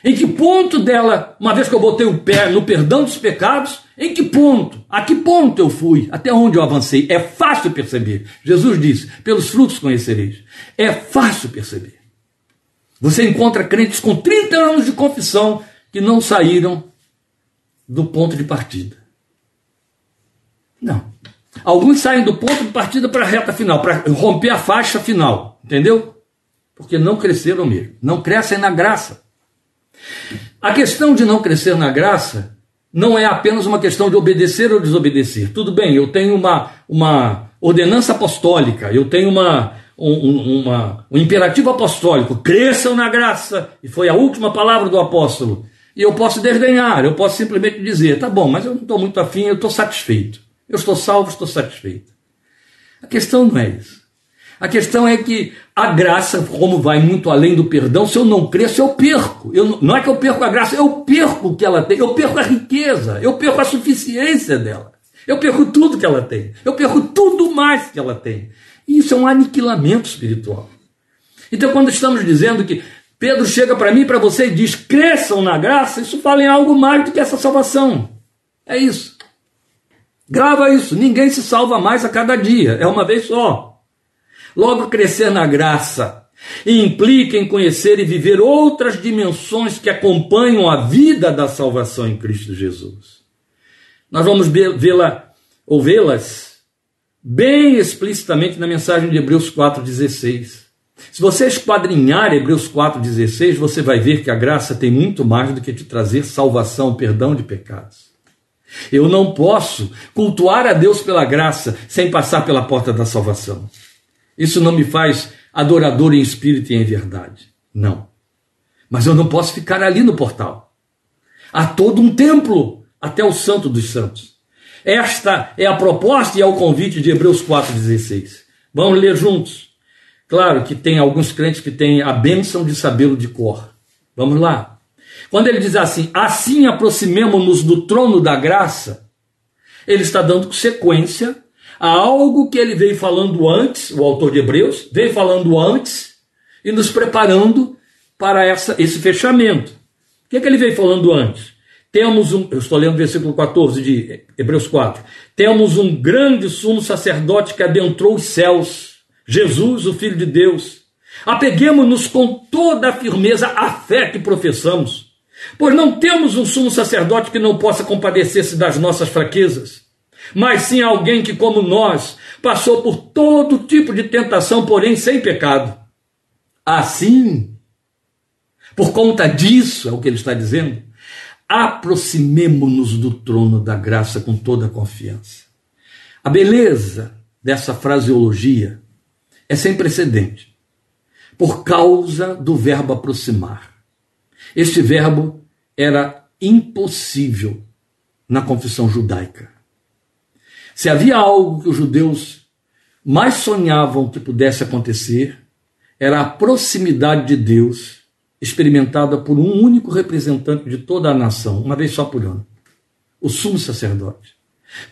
Em que ponto dela, uma vez que eu botei o pé no perdão dos pecados, em que ponto? A que ponto eu fui? Até onde eu avancei? É fácil perceber. Jesus disse: pelos frutos conhecereis. É fácil perceber. Você encontra crentes com 30 anos de confissão que não saíram do ponto de partida. Não. Alguns saem do ponto de partida para a reta final, para romper a faixa final, entendeu? porque não cresceram mesmo, não crescem na graça. A questão de não crescer na graça não é apenas uma questão de obedecer ou desobedecer. Tudo bem, eu tenho uma, uma ordenança apostólica, eu tenho uma, um, uma, um imperativo apostólico, cresçam na graça, e foi a última palavra do apóstolo. E eu posso desdenhar, eu posso simplesmente dizer, tá bom, mas eu não estou muito afim, eu estou satisfeito. Eu estou salvo, estou satisfeito. A questão não é isso. A questão é que a graça, como vai muito além do perdão, se eu não cresço, eu perco. Eu, não é que eu perco a graça, eu perco o que ela tem, eu perco a riqueza, eu perco a suficiência dela. Eu perco tudo que ela tem, eu perco tudo mais que ela tem. E isso é um aniquilamento espiritual. Então, quando estamos dizendo que Pedro chega para mim para você e diz: cresçam na graça, isso fala em algo mais do que essa salvação. É isso. Grava isso. Ninguém se salva mais a cada dia. É uma vez só. Logo, crescer na graça implica em conhecer e viver outras dimensões que acompanham a vida da salvação em Cristo Jesus. Nós vamos vê-la ou vê-las bem explicitamente na mensagem de Hebreus 4:16. Se você esquadrinhar Hebreus 4:16, você vai ver que a graça tem muito mais do que te trazer salvação, perdão de pecados. Eu não posso cultuar a Deus pela graça sem passar pela porta da salvação. Isso não me faz adorador em espírito e em verdade. Não. Mas eu não posso ficar ali no portal. Há todo um templo até o Santo dos Santos. Esta é a proposta e é o convite de Hebreus 4,16. Vamos ler juntos. Claro que tem alguns crentes que têm a bênção de sabê-lo de cor. Vamos lá. Quando ele diz assim, assim aproximemo-nos do trono da graça, ele está dando sequência a algo que ele veio falando antes, o autor de Hebreus, veio falando antes e nos preparando para essa, esse fechamento. O que, é que ele veio falando antes? Temos um, eu estou lendo o versículo 14 de Hebreus 4. Temos um grande sumo sacerdote que adentrou os céus, Jesus, o Filho de Deus. Apeguemos-nos com toda a firmeza à fé que professamos, pois não temos um sumo sacerdote que não possa compadecer-se das nossas fraquezas mas sim alguém que, como nós, passou por todo tipo de tentação, porém sem pecado. Assim, por conta disso, é o que ele está dizendo, aproximemo-nos do trono da graça com toda a confiança. A beleza dessa fraseologia é sem precedente, por causa do verbo aproximar. Este verbo era impossível na confissão judaica. Se havia algo que os judeus mais sonhavam que pudesse acontecer, era a proximidade de Deus experimentada por um único representante de toda a nação, uma vez só por ano, o sumo sacerdote.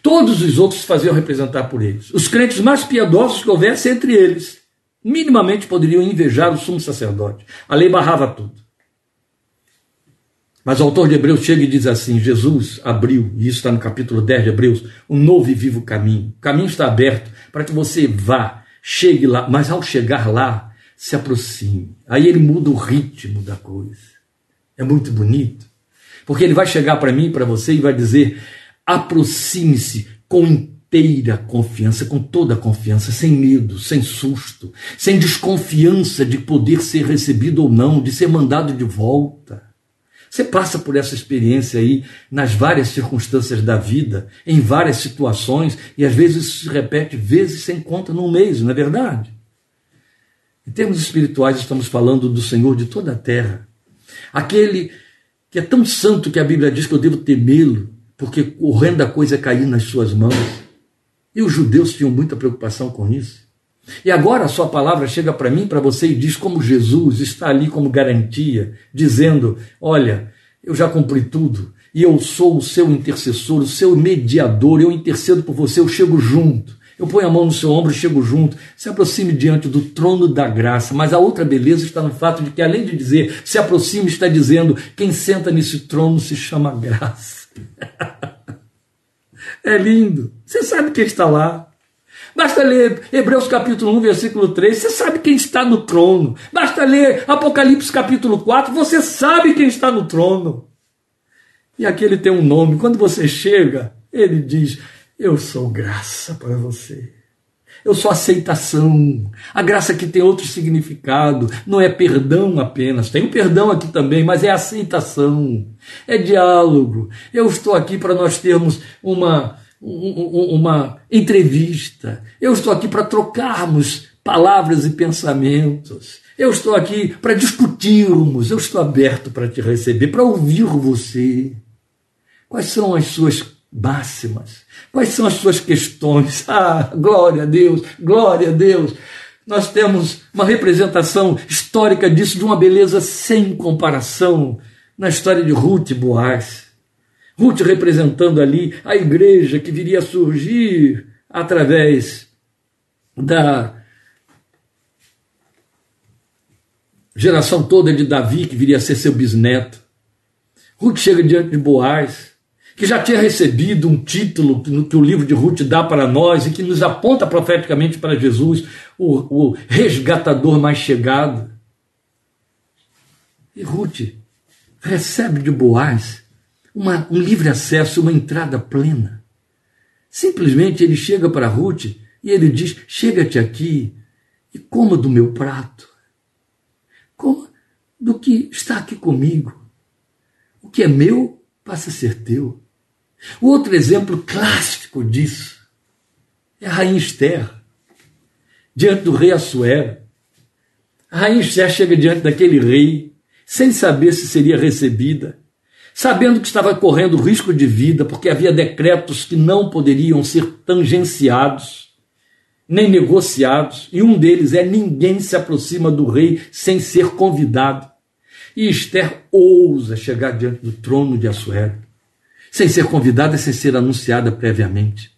Todos os outros faziam representar por eles. Os crentes mais piedosos que houvesse entre eles, minimamente poderiam invejar o sumo sacerdote. A lei barrava tudo. Mas o autor de Hebreus chega e diz assim: Jesus abriu, e isso está no capítulo 10 de Hebreus, um novo e vivo caminho. O caminho está aberto para que você vá, chegue lá, mas ao chegar lá, se aproxime. Aí ele muda o ritmo da coisa. É muito bonito, porque ele vai chegar para mim para você e vai dizer: aproxime-se com inteira confiança, com toda a confiança, sem medo, sem susto, sem desconfiança de poder ser recebido ou não, de ser mandado de volta. Você passa por essa experiência aí nas várias circunstâncias da vida, em várias situações, e às vezes isso se repete vezes sem conta num mês, não é verdade? Em termos espirituais, estamos falando do Senhor de toda a terra, aquele que é tão santo que a Bíblia diz que eu devo temê-lo, porque horrenda coisa é cair nas suas mãos. E os judeus tinham muita preocupação com isso. E agora a sua palavra chega para mim, para você e diz como Jesus está ali como garantia, dizendo: Olha, eu já cumpri tudo e eu sou o seu intercessor, o seu mediador, eu intercedo por você, eu chego junto. Eu ponho a mão no seu ombro e chego junto. Se aproxime diante do trono da graça. Mas a outra beleza está no fato de que, além de dizer se aproxime, está dizendo: quem senta nesse trono se chama graça. é lindo. Você sabe quem está lá. Basta ler Hebreus capítulo 1, versículo 3, você sabe quem está no trono. Basta ler Apocalipse capítulo 4, você sabe quem está no trono. E aqui ele tem um nome. Quando você chega, ele diz: Eu sou graça para você. Eu sou aceitação. A graça aqui tem outro significado. Não é perdão apenas. Tem o perdão aqui também, mas é aceitação. É diálogo. Eu estou aqui para nós termos uma, uma entrevista. Eu estou aqui para trocarmos palavras e pensamentos. Eu estou aqui para discutirmos. Eu estou aberto para te receber, para ouvir você. Quais são as suas máximas? Quais são as suas questões? Ah, glória a Deus, glória a Deus. Nós temos uma representação histórica disso de uma beleza sem comparação na história de Ruth e Boaz. Ruth representando ali a igreja que viria a surgir através da geração toda de Davi, que viria a ser seu bisneto. Ruth chega diante de Boaz, que já tinha recebido um título que o livro de Ruth dá para nós e que nos aponta profeticamente para Jesus, o, o resgatador mais chegado. E Ruth recebe de Boaz uma, um livre acesso, uma entrada plena. Simplesmente ele chega para Ruth e ele diz: Chega-te aqui e coma do meu prato. Coma do que está aqui comigo. O que é meu passa a ser teu. Outro exemplo clássico disso é a rainha Esther, diante do rei Assuero. A rainha Esther chega diante daquele rei, sem saber se seria recebida, sabendo que estava correndo risco de vida, porque havia decretos que não poderiam ser tangenciados, nem negociados, e um deles é ninguém se aproxima do rei sem ser convidado. E Esther ousa chegar diante do trono de Assuero sem ser convidada, sem ser anunciada previamente.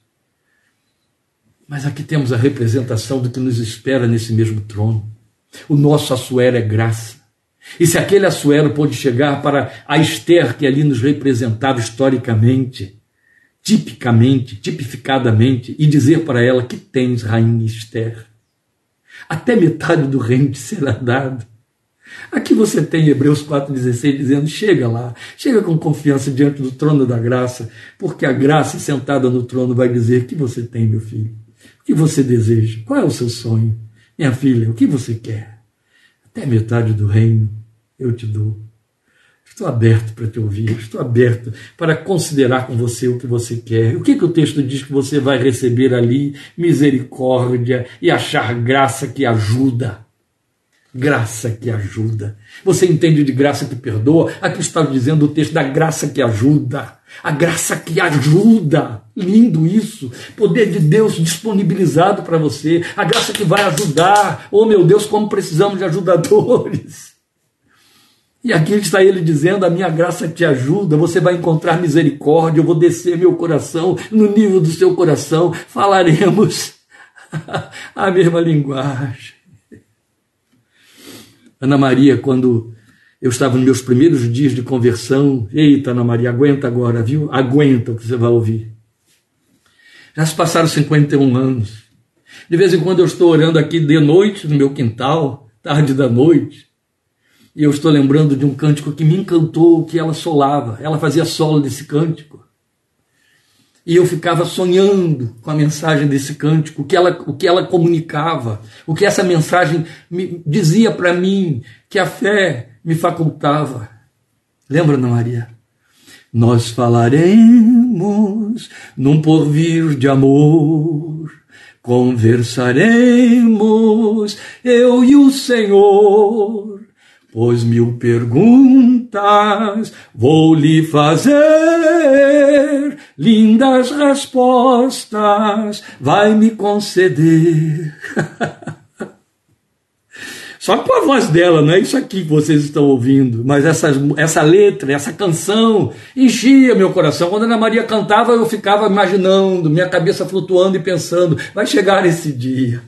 Mas aqui temos a representação do que nos espera nesse mesmo trono. O nosso Assuero é graça. E se aquele Assuero pôde chegar para a Esther que ali nos representava historicamente, tipicamente, tipificadamente, e dizer para ela que tens, rainha Esther, até metade do reino te será dado. Aqui você tem Hebreus 4,16 dizendo: chega lá, chega com confiança diante do trono da graça, porque a graça sentada no trono vai dizer: que você tem, meu filho? O que você deseja? Qual é o seu sonho? Minha filha, o que você quer? Até metade do reino eu te dou. Estou aberto para te ouvir, estou aberto para considerar com você o que você quer. O que, que o texto diz que você vai receber ali? Misericórdia e achar graça que ajuda graça que ajuda. Você entende de graça que perdoa? Aqui está dizendo o texto da graça que ajuda. A graça que ajuda. Lindo isso. Poder de Deus disponibilizado para você. A graça que vai ajudar. Oh meu Deus, como precisamos de ajudadores. E aqui está ele dizendo: A minha graça te ajuda, você vai encontrar misericórdia, eu vou descer meu coração no nível do seu coração, falaremos a mesma linguagem. Ana Maria, quando eu estava nos meus primeiros dias de conversão, eita, Ana Maria, aguenta agora, viu? Aguenta o que você vai ouvir. Já se passaram 51 anos. De vez em quando eu estou orando aqui de noite no meu quintal, tarde da noite, e eu estou lembrando de um cântico que me encantou, que ela solava. Ela fazia solo desse cântico. E eu ficava sonhando com a mensagem desse cântico, o que ela, o que ela comunicava, o que essa mensagem me dizia para mim, que a fé me facultava. Lembra, Ana Maria? Nós falaremos num porvir de amor, conversaremos, eu e o Senhor, pois mil perguntas vou lhe fazer lindas respostas vai me conceder. Só com a voz dela, não é isso aqui que vocês estão ouvindo, mas essa, essa letra, essa canção enchia meu coração. Quando Ana Maria cantava, eu ficava imaginando, minha cabeça flutuando e pensando: vai chegar esse dia,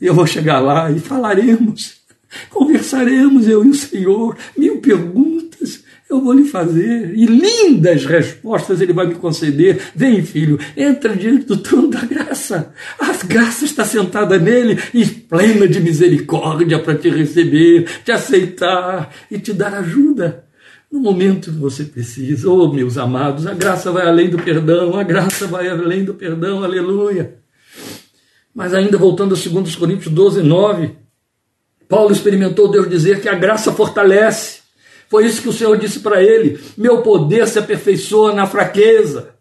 eu vou chegar lá e falaremos, conversaremos, eu e o Senhor, mil perguntas, eu vou lhe fazer. E lindas respostas ele vai me conceder. Vem, filho, entra diante do trono da graça. A graça está sentada nele e plena de misericórdia para te receber, te aceitar e te dar ajuda. No momento que você precisa, oh meus amados, a graça vai além do perdão, a graça vai além do perdão, aleluia. Mas ainda voltando a 2 Coríntios 12, 9, Paulo experimentou Deus dizer que a graça fortalece. Foi isso que o Senhor disse para ele: meu poder se aperfeiçoa na fraqueza.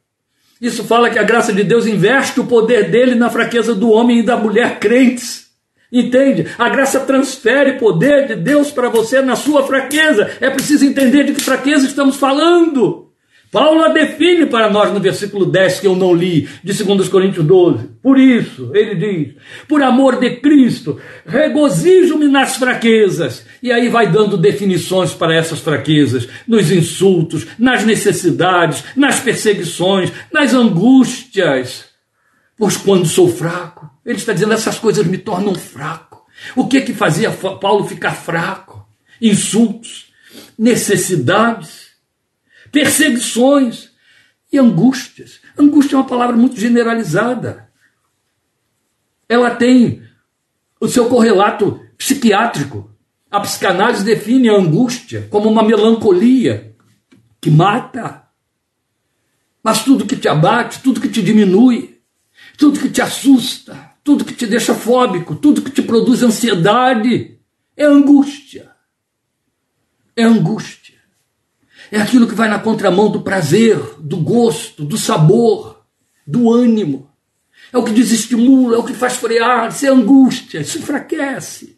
Isso fala que a graça de Deus investe o poder dele na fraqueza do homem e da mulher crentes. Entende? A graça transfere poder de Deus para você na sua fraqueza. É preciso entender de que fraqueza estamos falando. Paulo a define para nós no versículo 10 que eu não li, de 2 Coríntios 12. Por isso, ele diz: por amor de Cristo, regozijo-me nas fraquezas. E aí vai dando definições para essas fraquezas, nos insultos, nas necessidades, nas perseguições, nas angústias. Pois quando sou fraco, ele está dizendo: essas coisas me tornam fraco. O que que fazia Paulo ficar fraco? Insultos, necessidades perseguições e angústias. Angústia é uma palavra muito generalizada. Ela tem o seu correlato psiquiátrico. A psicanálise define a angústia como uma melancolia que mata. Mas tudo que te abate, tudo que te diminui, tudo que te assusta, tudo que te deixa fóbico, tudo que te produz ansiedade, é angústia. É angústia. É aquilo que vai na contramão do prazer, do gosto, do sabor, do ânimo. É o que desestimula, é o que faz frear, isso é angústia, isso enfraquece.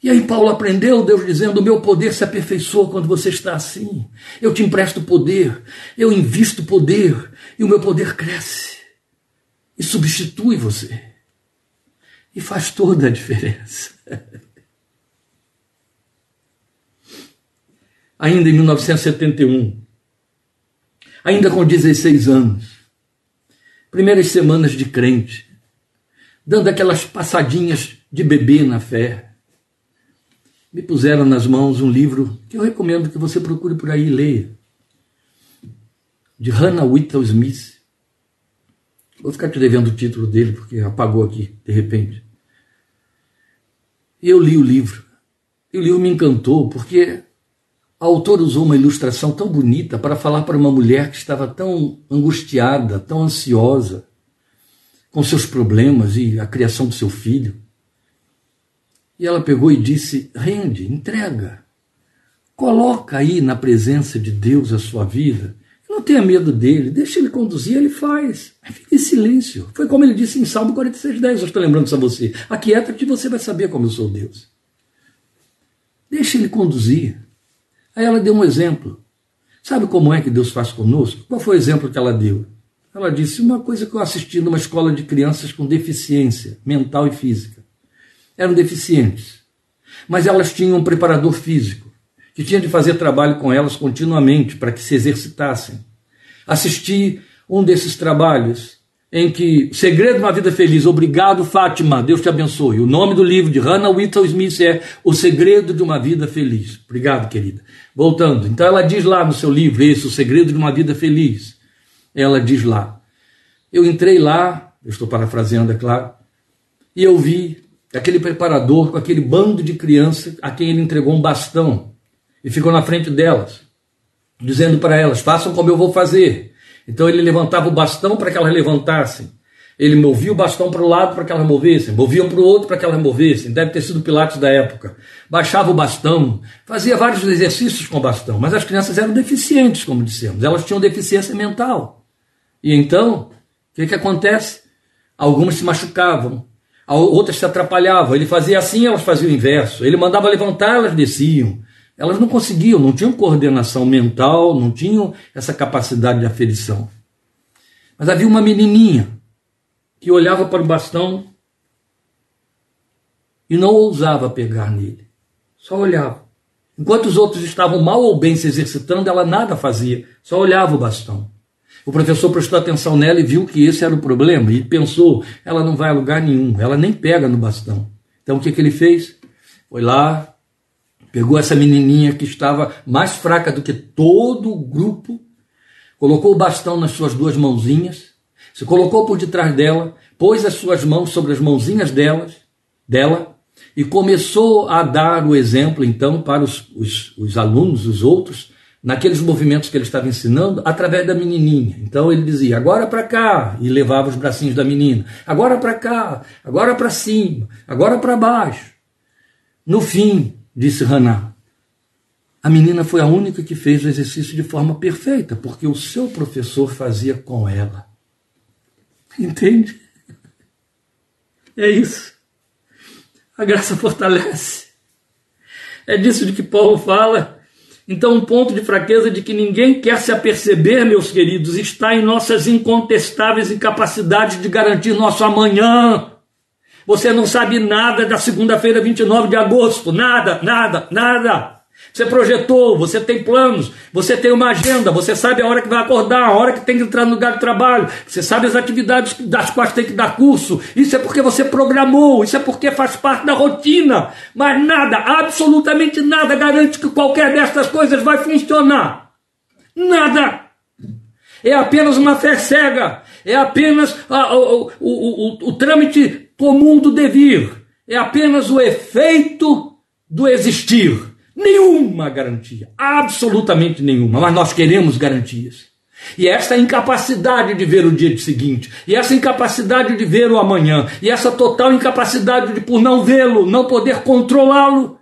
E aí Paulo aprendeu, Deus dizendo: o meu poder se aperfeiçoa quando você está assim. Eu te empresto poder, eu invisto poder, e o meu poder cresce e substitui você. E faz toda a diferença. ainda em 1971, ainda com 16 anos, primeiras semanas de crente, dando aquelas passadinhas de bebê na fé, me puseram nas mãos um livro que eu recomendo que você procure por aí e leia, de Hannah Whittle Smith. Vou ficar te devendo o título dele, porque apagou aqui, de repente. E eu li o livro. E o livro me encantou, porque a autora usou uma ilustração tão bonita para falar para uma mulher que estava tão angustiada, tão ansiosa com seus problemas e a criação do seu filho. E ela pegou e disse: rende, entrega, coloca aí na presença de Deus a sua vida. Não tenha medo dele, deixa ele conduzir, ele faz. Fique em silêncio. Foi como ele disse em Salmo 46, 10. Eu estou lembrando isso a você. Aquieta-te você vai saber como eu sou Deus. Deixa ele conduzir. Aí ela deu um exemplo. Sabe como é que Deus faz conosco? Qual foi o exemplo que ela deu? Ela disse uma coisa que eu assisti numa escola de crianças com deficiência mental e física. Eram deficientes, mas elas tinham um preparador físico que tinha de fazer trabalho com elas continuamente para que se exercitassem. Assisti um desses trabalhos em que Segredo de uma Vida Feliz, obrigado Fátima, Deus te abençoe. O nome do livro de Hannah Whittle Smith é O Segredo de uma Vida Feliz. Obrigado, querida. Voltando, então ela diz lá no seu livro, esse, O Segredo de uma Vida Feliz. Ela diz lá, eu entrei lá, eu estou parafraseando, é claro, e eu vi aquele preparador com aquele bando de crianças a quem ele entregou um bastão e ficou na frente delas, dizendo para elas: façam como eu vou fazer. Então ele levantava o bastão para que elas levantassem. Ele movia o bastão para o lado para que elas movessem, movia para o outro para que elas movessem. Deve ter sido Pilates da época. Baixava o bastão, fazia vários exercícios com o bastão, mas as crianças eram deficientes, como dissemos. Elas tinham deficiência mental. E então, o que, que acontece? Algumas se machucavam, outras se atrapalhavam. Ele fazia assim, elas faziam o inverso. Ele mandava levantar, elas desciam. Elas não conseguiam, não tinham coordenação mental, não tinham essa capacidade de aferição. Mas havia uma menininha que olhava para o bastão e não ousava pegar nele, só olhava. Enquanto os outros estavam mal ou bem se exercitando, ela nada fazia, só olhava o bastão. O professor prestou atenção nela e viu que esse era o problema e pensou: ela não vai a lugar nenhum, ela nem pega no bastão. Então o que, que ele fez? Foi lá, Pegou essa menininha que estava mais fraca do que todo o grupo, colocou o bastão nas suas duas mãozinhas, se colocou por detrás dela, pôs as suas mãos sobre as mãozinhas delas, dela e começou a dar o exemplo então para os, os, os alunos, os outros, naqueles movimentos que ele estava ensinando, através da menininha. Então ele dizia: agora para cá, e levava os bracinhos da menina, agora para cá, agora para cima, agora para baixo. No fim, disse Haná, a menina foi a única que fez o exercício de forma perfeita, porque o seu professor fazia com ela. Entende? É isso. A graça fortalece. É disso de que Paulo fala. Então, um ponto de fraqueza de que ninguém quer se aperceber, meus queridos, está em nossas incontestáveis incapacidades de garantir nosso amanhã. Você não sabe nada da segunda-feira, 29 de agosto. Nada, nada, nada. Você projetou, você tem planos, você tem uma agenda, você sabe a hora que vai acordar, a hora que tem que entrar no lugar de trabalho, você sabe as atividades das quais tem que dar curso. Isso é porque você programou, isso é porque faz parte da rotina. Mas nada, absolutamente nada garante que qualquer destas coisas vai funcionar. Nada. É apenas uma fé cega, é apenas a, o, o, o, o trâmite comum do devir, é apenas o efeito do existir. Nenhuma garantia, absolutamente nenhuma, mas nós queremos garantias. E essa incapacidade de ver o dia seguinte, e essa incapacidade de ver o amanhã, e essa total incapacidade de, por não vê-lo, não poder controlá-lo,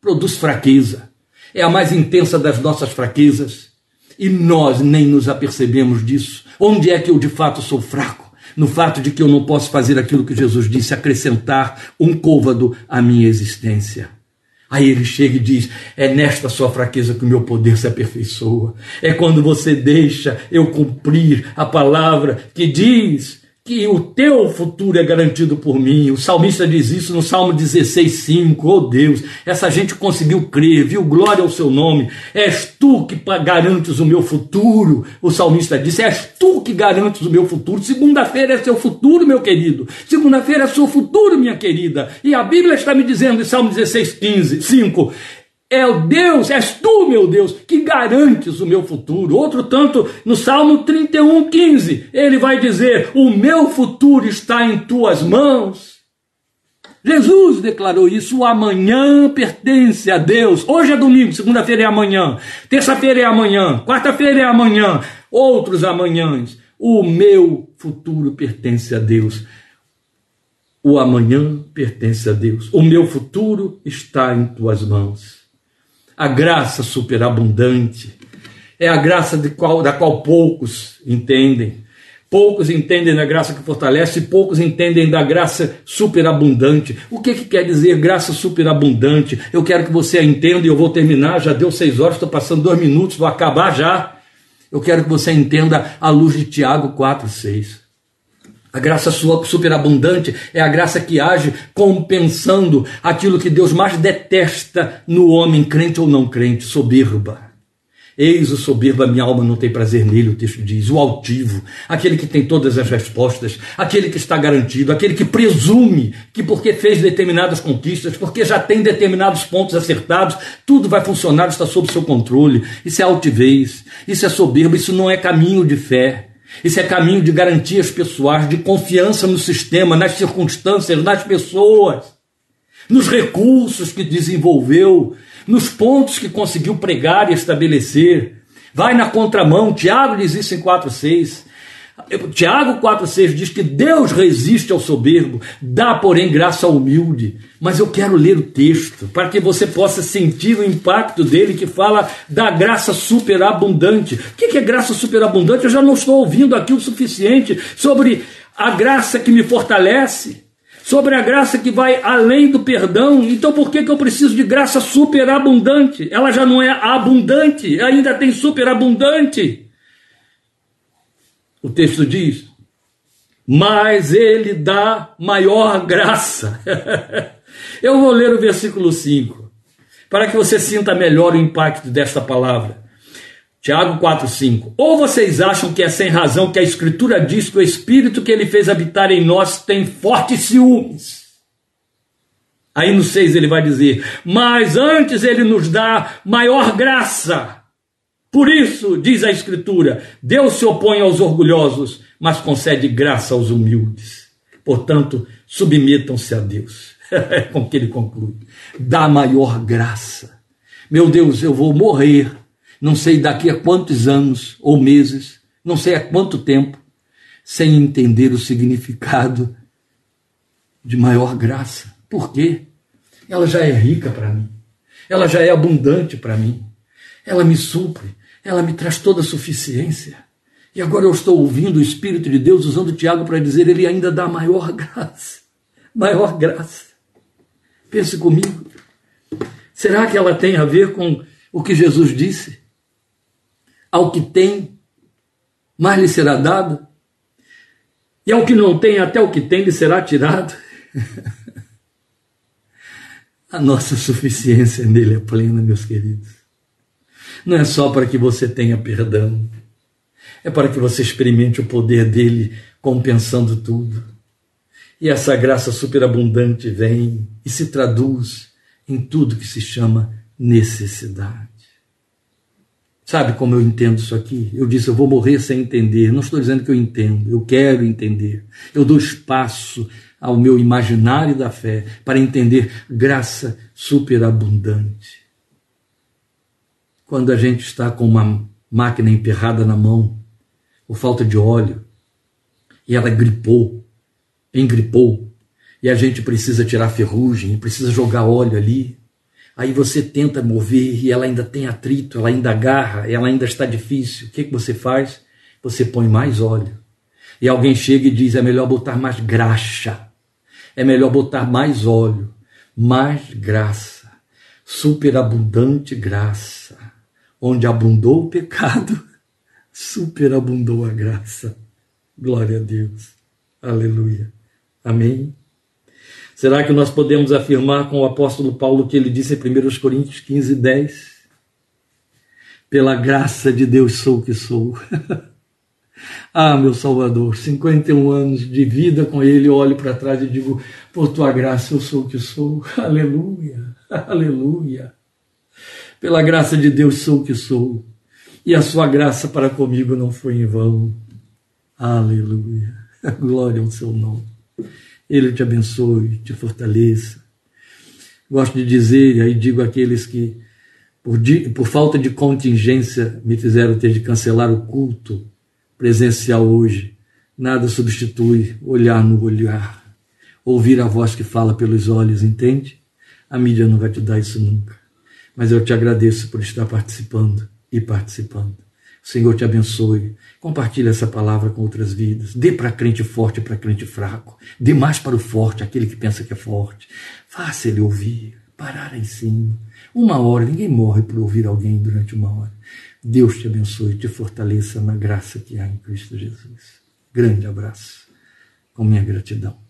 produz fraqueza. É a mais intensa das nossas fraquezas. E nós nem nos apercebemos disso. Onde é que eu de fato sou fraco? No fato de que eu não posso fazer aquilo que Jesus disse, acrescentar um côvado à minha existência. Aí ele chega e diz: É nesta sua fraqueza que o meu poder se aperfeiçoa. É quando você deixa eu cumprir a palavra que diz que o teu futuro é garantido por mim. O salmista diz isso no Salmo 16, 5. Oh Deus, essa gente conseguiu crer, viu? Glória ao seu nome. És tu que garantes o meu futuro. O salmista disse: És tu que garantes o meu futuro. Segunda-feira é seu futuro, meu querido. Segunda-feira é seu futuro, minha querida. E a Bíblia está me dizendo em Salmo 16, 15, 5. É o Deus, és tu, meu Deus, que garantes o meu futuro. Outro tanto, no Salmo 31, 15, ele vai dizer: O meu futuro está em tuas mãos. Jesus declarou isso: o amanhã pertence a Deus. Hoje é domingo, segunda-feira é amanhã, terça-feira é amanhã, quarta-feira é amanhã, outros amanhãs. O meu futuro pertence a Deus. O amanhã pertence a Deus. O meu futuro está em tuas mãos a graça superabundante. É a graça qual, da qual poucos entendem. Poucos entendem da graça que fortalece, poucos entendem da graça superabundante. O que, que quer dizer graça superabundante? Eu quero que você entenda e eu vou terminar. Já deu seis horas, estou passando dois minutos, vou acabar já. Eu quero que você entenda a luz de Tiago 4, 6. A graça sua superabundante é a graça que age compensando aquilo que Deus mais detesta no homem, crente ou não crente, soberba. Eis o soberbo, a minha alma não tem prazer nele, o texto diz. O altivo, aquele que tem todas as respostas, aquele que está garantido, aquele que presume que porque fez determinadas conquistas, porque já tem determinados pontos acertados, tudo vai funcionar, está sob seu controle. Isso é altivez, isso é soberba, isso não é caminho de fé. Isso é caminho de garantias pessoais, de confiança no sistema, nas circunstâncias, nas pessoas, nos recursos que desenvolveu, nos pontos que conseguiu pregar e estabelecer. Vai na contramão, Tiago diz isso em 4,6. Tiago 4,6 diz que Deus resiste ao soberbo, dá, porém, graça ao humilde. Mas eu quero ler o texto para que você possa sentir o impacto dele que fala da graça superabundante. O que é graça superabundante? Eu já não estou ouvindo aqui o suficiente sobre a graça que me fortalece, sobre a graça que vai além do perdão. Então por que, que eu preciso de graça superabundante? Ela já não é abundante, ainda tem superabundante. O texto diz: Mas ele dá maior graça. Eu vou ler o versículo 5, para que você sinta melhor o impacto desta palavra. Tiago 4,5. Ou vocês acham que é sem razão que a Escritura diz que o Espírito que ele fez habitar em nós tem fortes ciúmes? Aí no 6 ele vai dizer: Mas antes ele nos dá maior graça. Por isso, diz a Escritura, Deus se opõe aos orgulhosos, mas concede graça aos humildes. Portanto, submetam-se a Deus. É com que ele conclui. Dá maior graça. Meu Deus, eu vou morrer não sei daqui a quantos anos ou meses, não sei há quanto tempo, sem entender o significado de maior graça. Por quê? Ela já é rica para mim, ela já é abundante para mim, ela me supre, ela me traz toda a suficiência. E agora eu estou ouvindo o Espírito de Deus usando Tiago para dizer: Ele ainda dá maior graça. Maior graça. Pense comigo. Será que ela tem a ver com o que Jesus disse? Ao que tem, mais lhe será dado. E ao que não tem, até o que tem lhe será tirado. a nossa suficiência nele é plena, meus queridos. Não é só para que você tenha perdão é para que você experimente o poder dele compensando tudo. E essa graça superabundante vem e se traduz em tudo que se chama necessidade. Sabe como eu entendo isso aqui? Eu disse, eu vou morrer sem entender. Não estou dizendo que eu entendo, eu quero entender. Eu dou espaço ao meu imaginário da fé para entender graça superabundante. Quando a gente está com uma máquina emperrada na mão, por falta de óleo, e ela gripou, engripou, e a gente precisa tirar ferrugem, precisa jogar óleo ali. Aí você tenta mover e ela ainda tem atrito, ela ainda agarra, ela ainda está difícil. O que, que você faz? Você põe mais óleo. E alguém chega e diz: é melhor botar mais graxa, é melhor botar mais óleo, mais graça, superabundante graça. Onde abundou o pecado, superabundou a graça. Glória a Deus. Aleluia. Amém. Será que nós podemos afirmar com o apóstolo Paulo que ele disse em 1 Coríntios 15, 10? Pela graça de Deus sou o que sou. ah, meu Salvador, 51 anos de vida com Ele, olho para trás e digo: por tua graça eu sou o que sou. Aleluia, aleluia. Pela graça de Deus sou o que sou e a sua graça para comigo não foi em vão. Aleluia. Glória ao seu nome. Ele te abençoe, te fortaleça. Gosto de dizer, e aí digo àqueles que, por, por falta de contingência, me fizeram ter de cancelar o culto presencial hoje. Nada substitui olhar no olhar, ouvir a voz que fala pelos olhos, entende? A mídia não vai te dar isso nunca. Mas eu te agradeço por estar participando e participando. O Senhor te abençoe. Compartilhe essa palavra com outras vidas. Dê para crente forte e para crente fraco. Dê mais para o forte, aquele que pensa que é forte. Faça ele ouvir, parar em cima. Uma hora, ninguém morre por ouvir alguém durante uma hora. Deus te abençoe e te fortaleça na graça que há em Cristo Jesus. Grande abraço, com minha gratidão.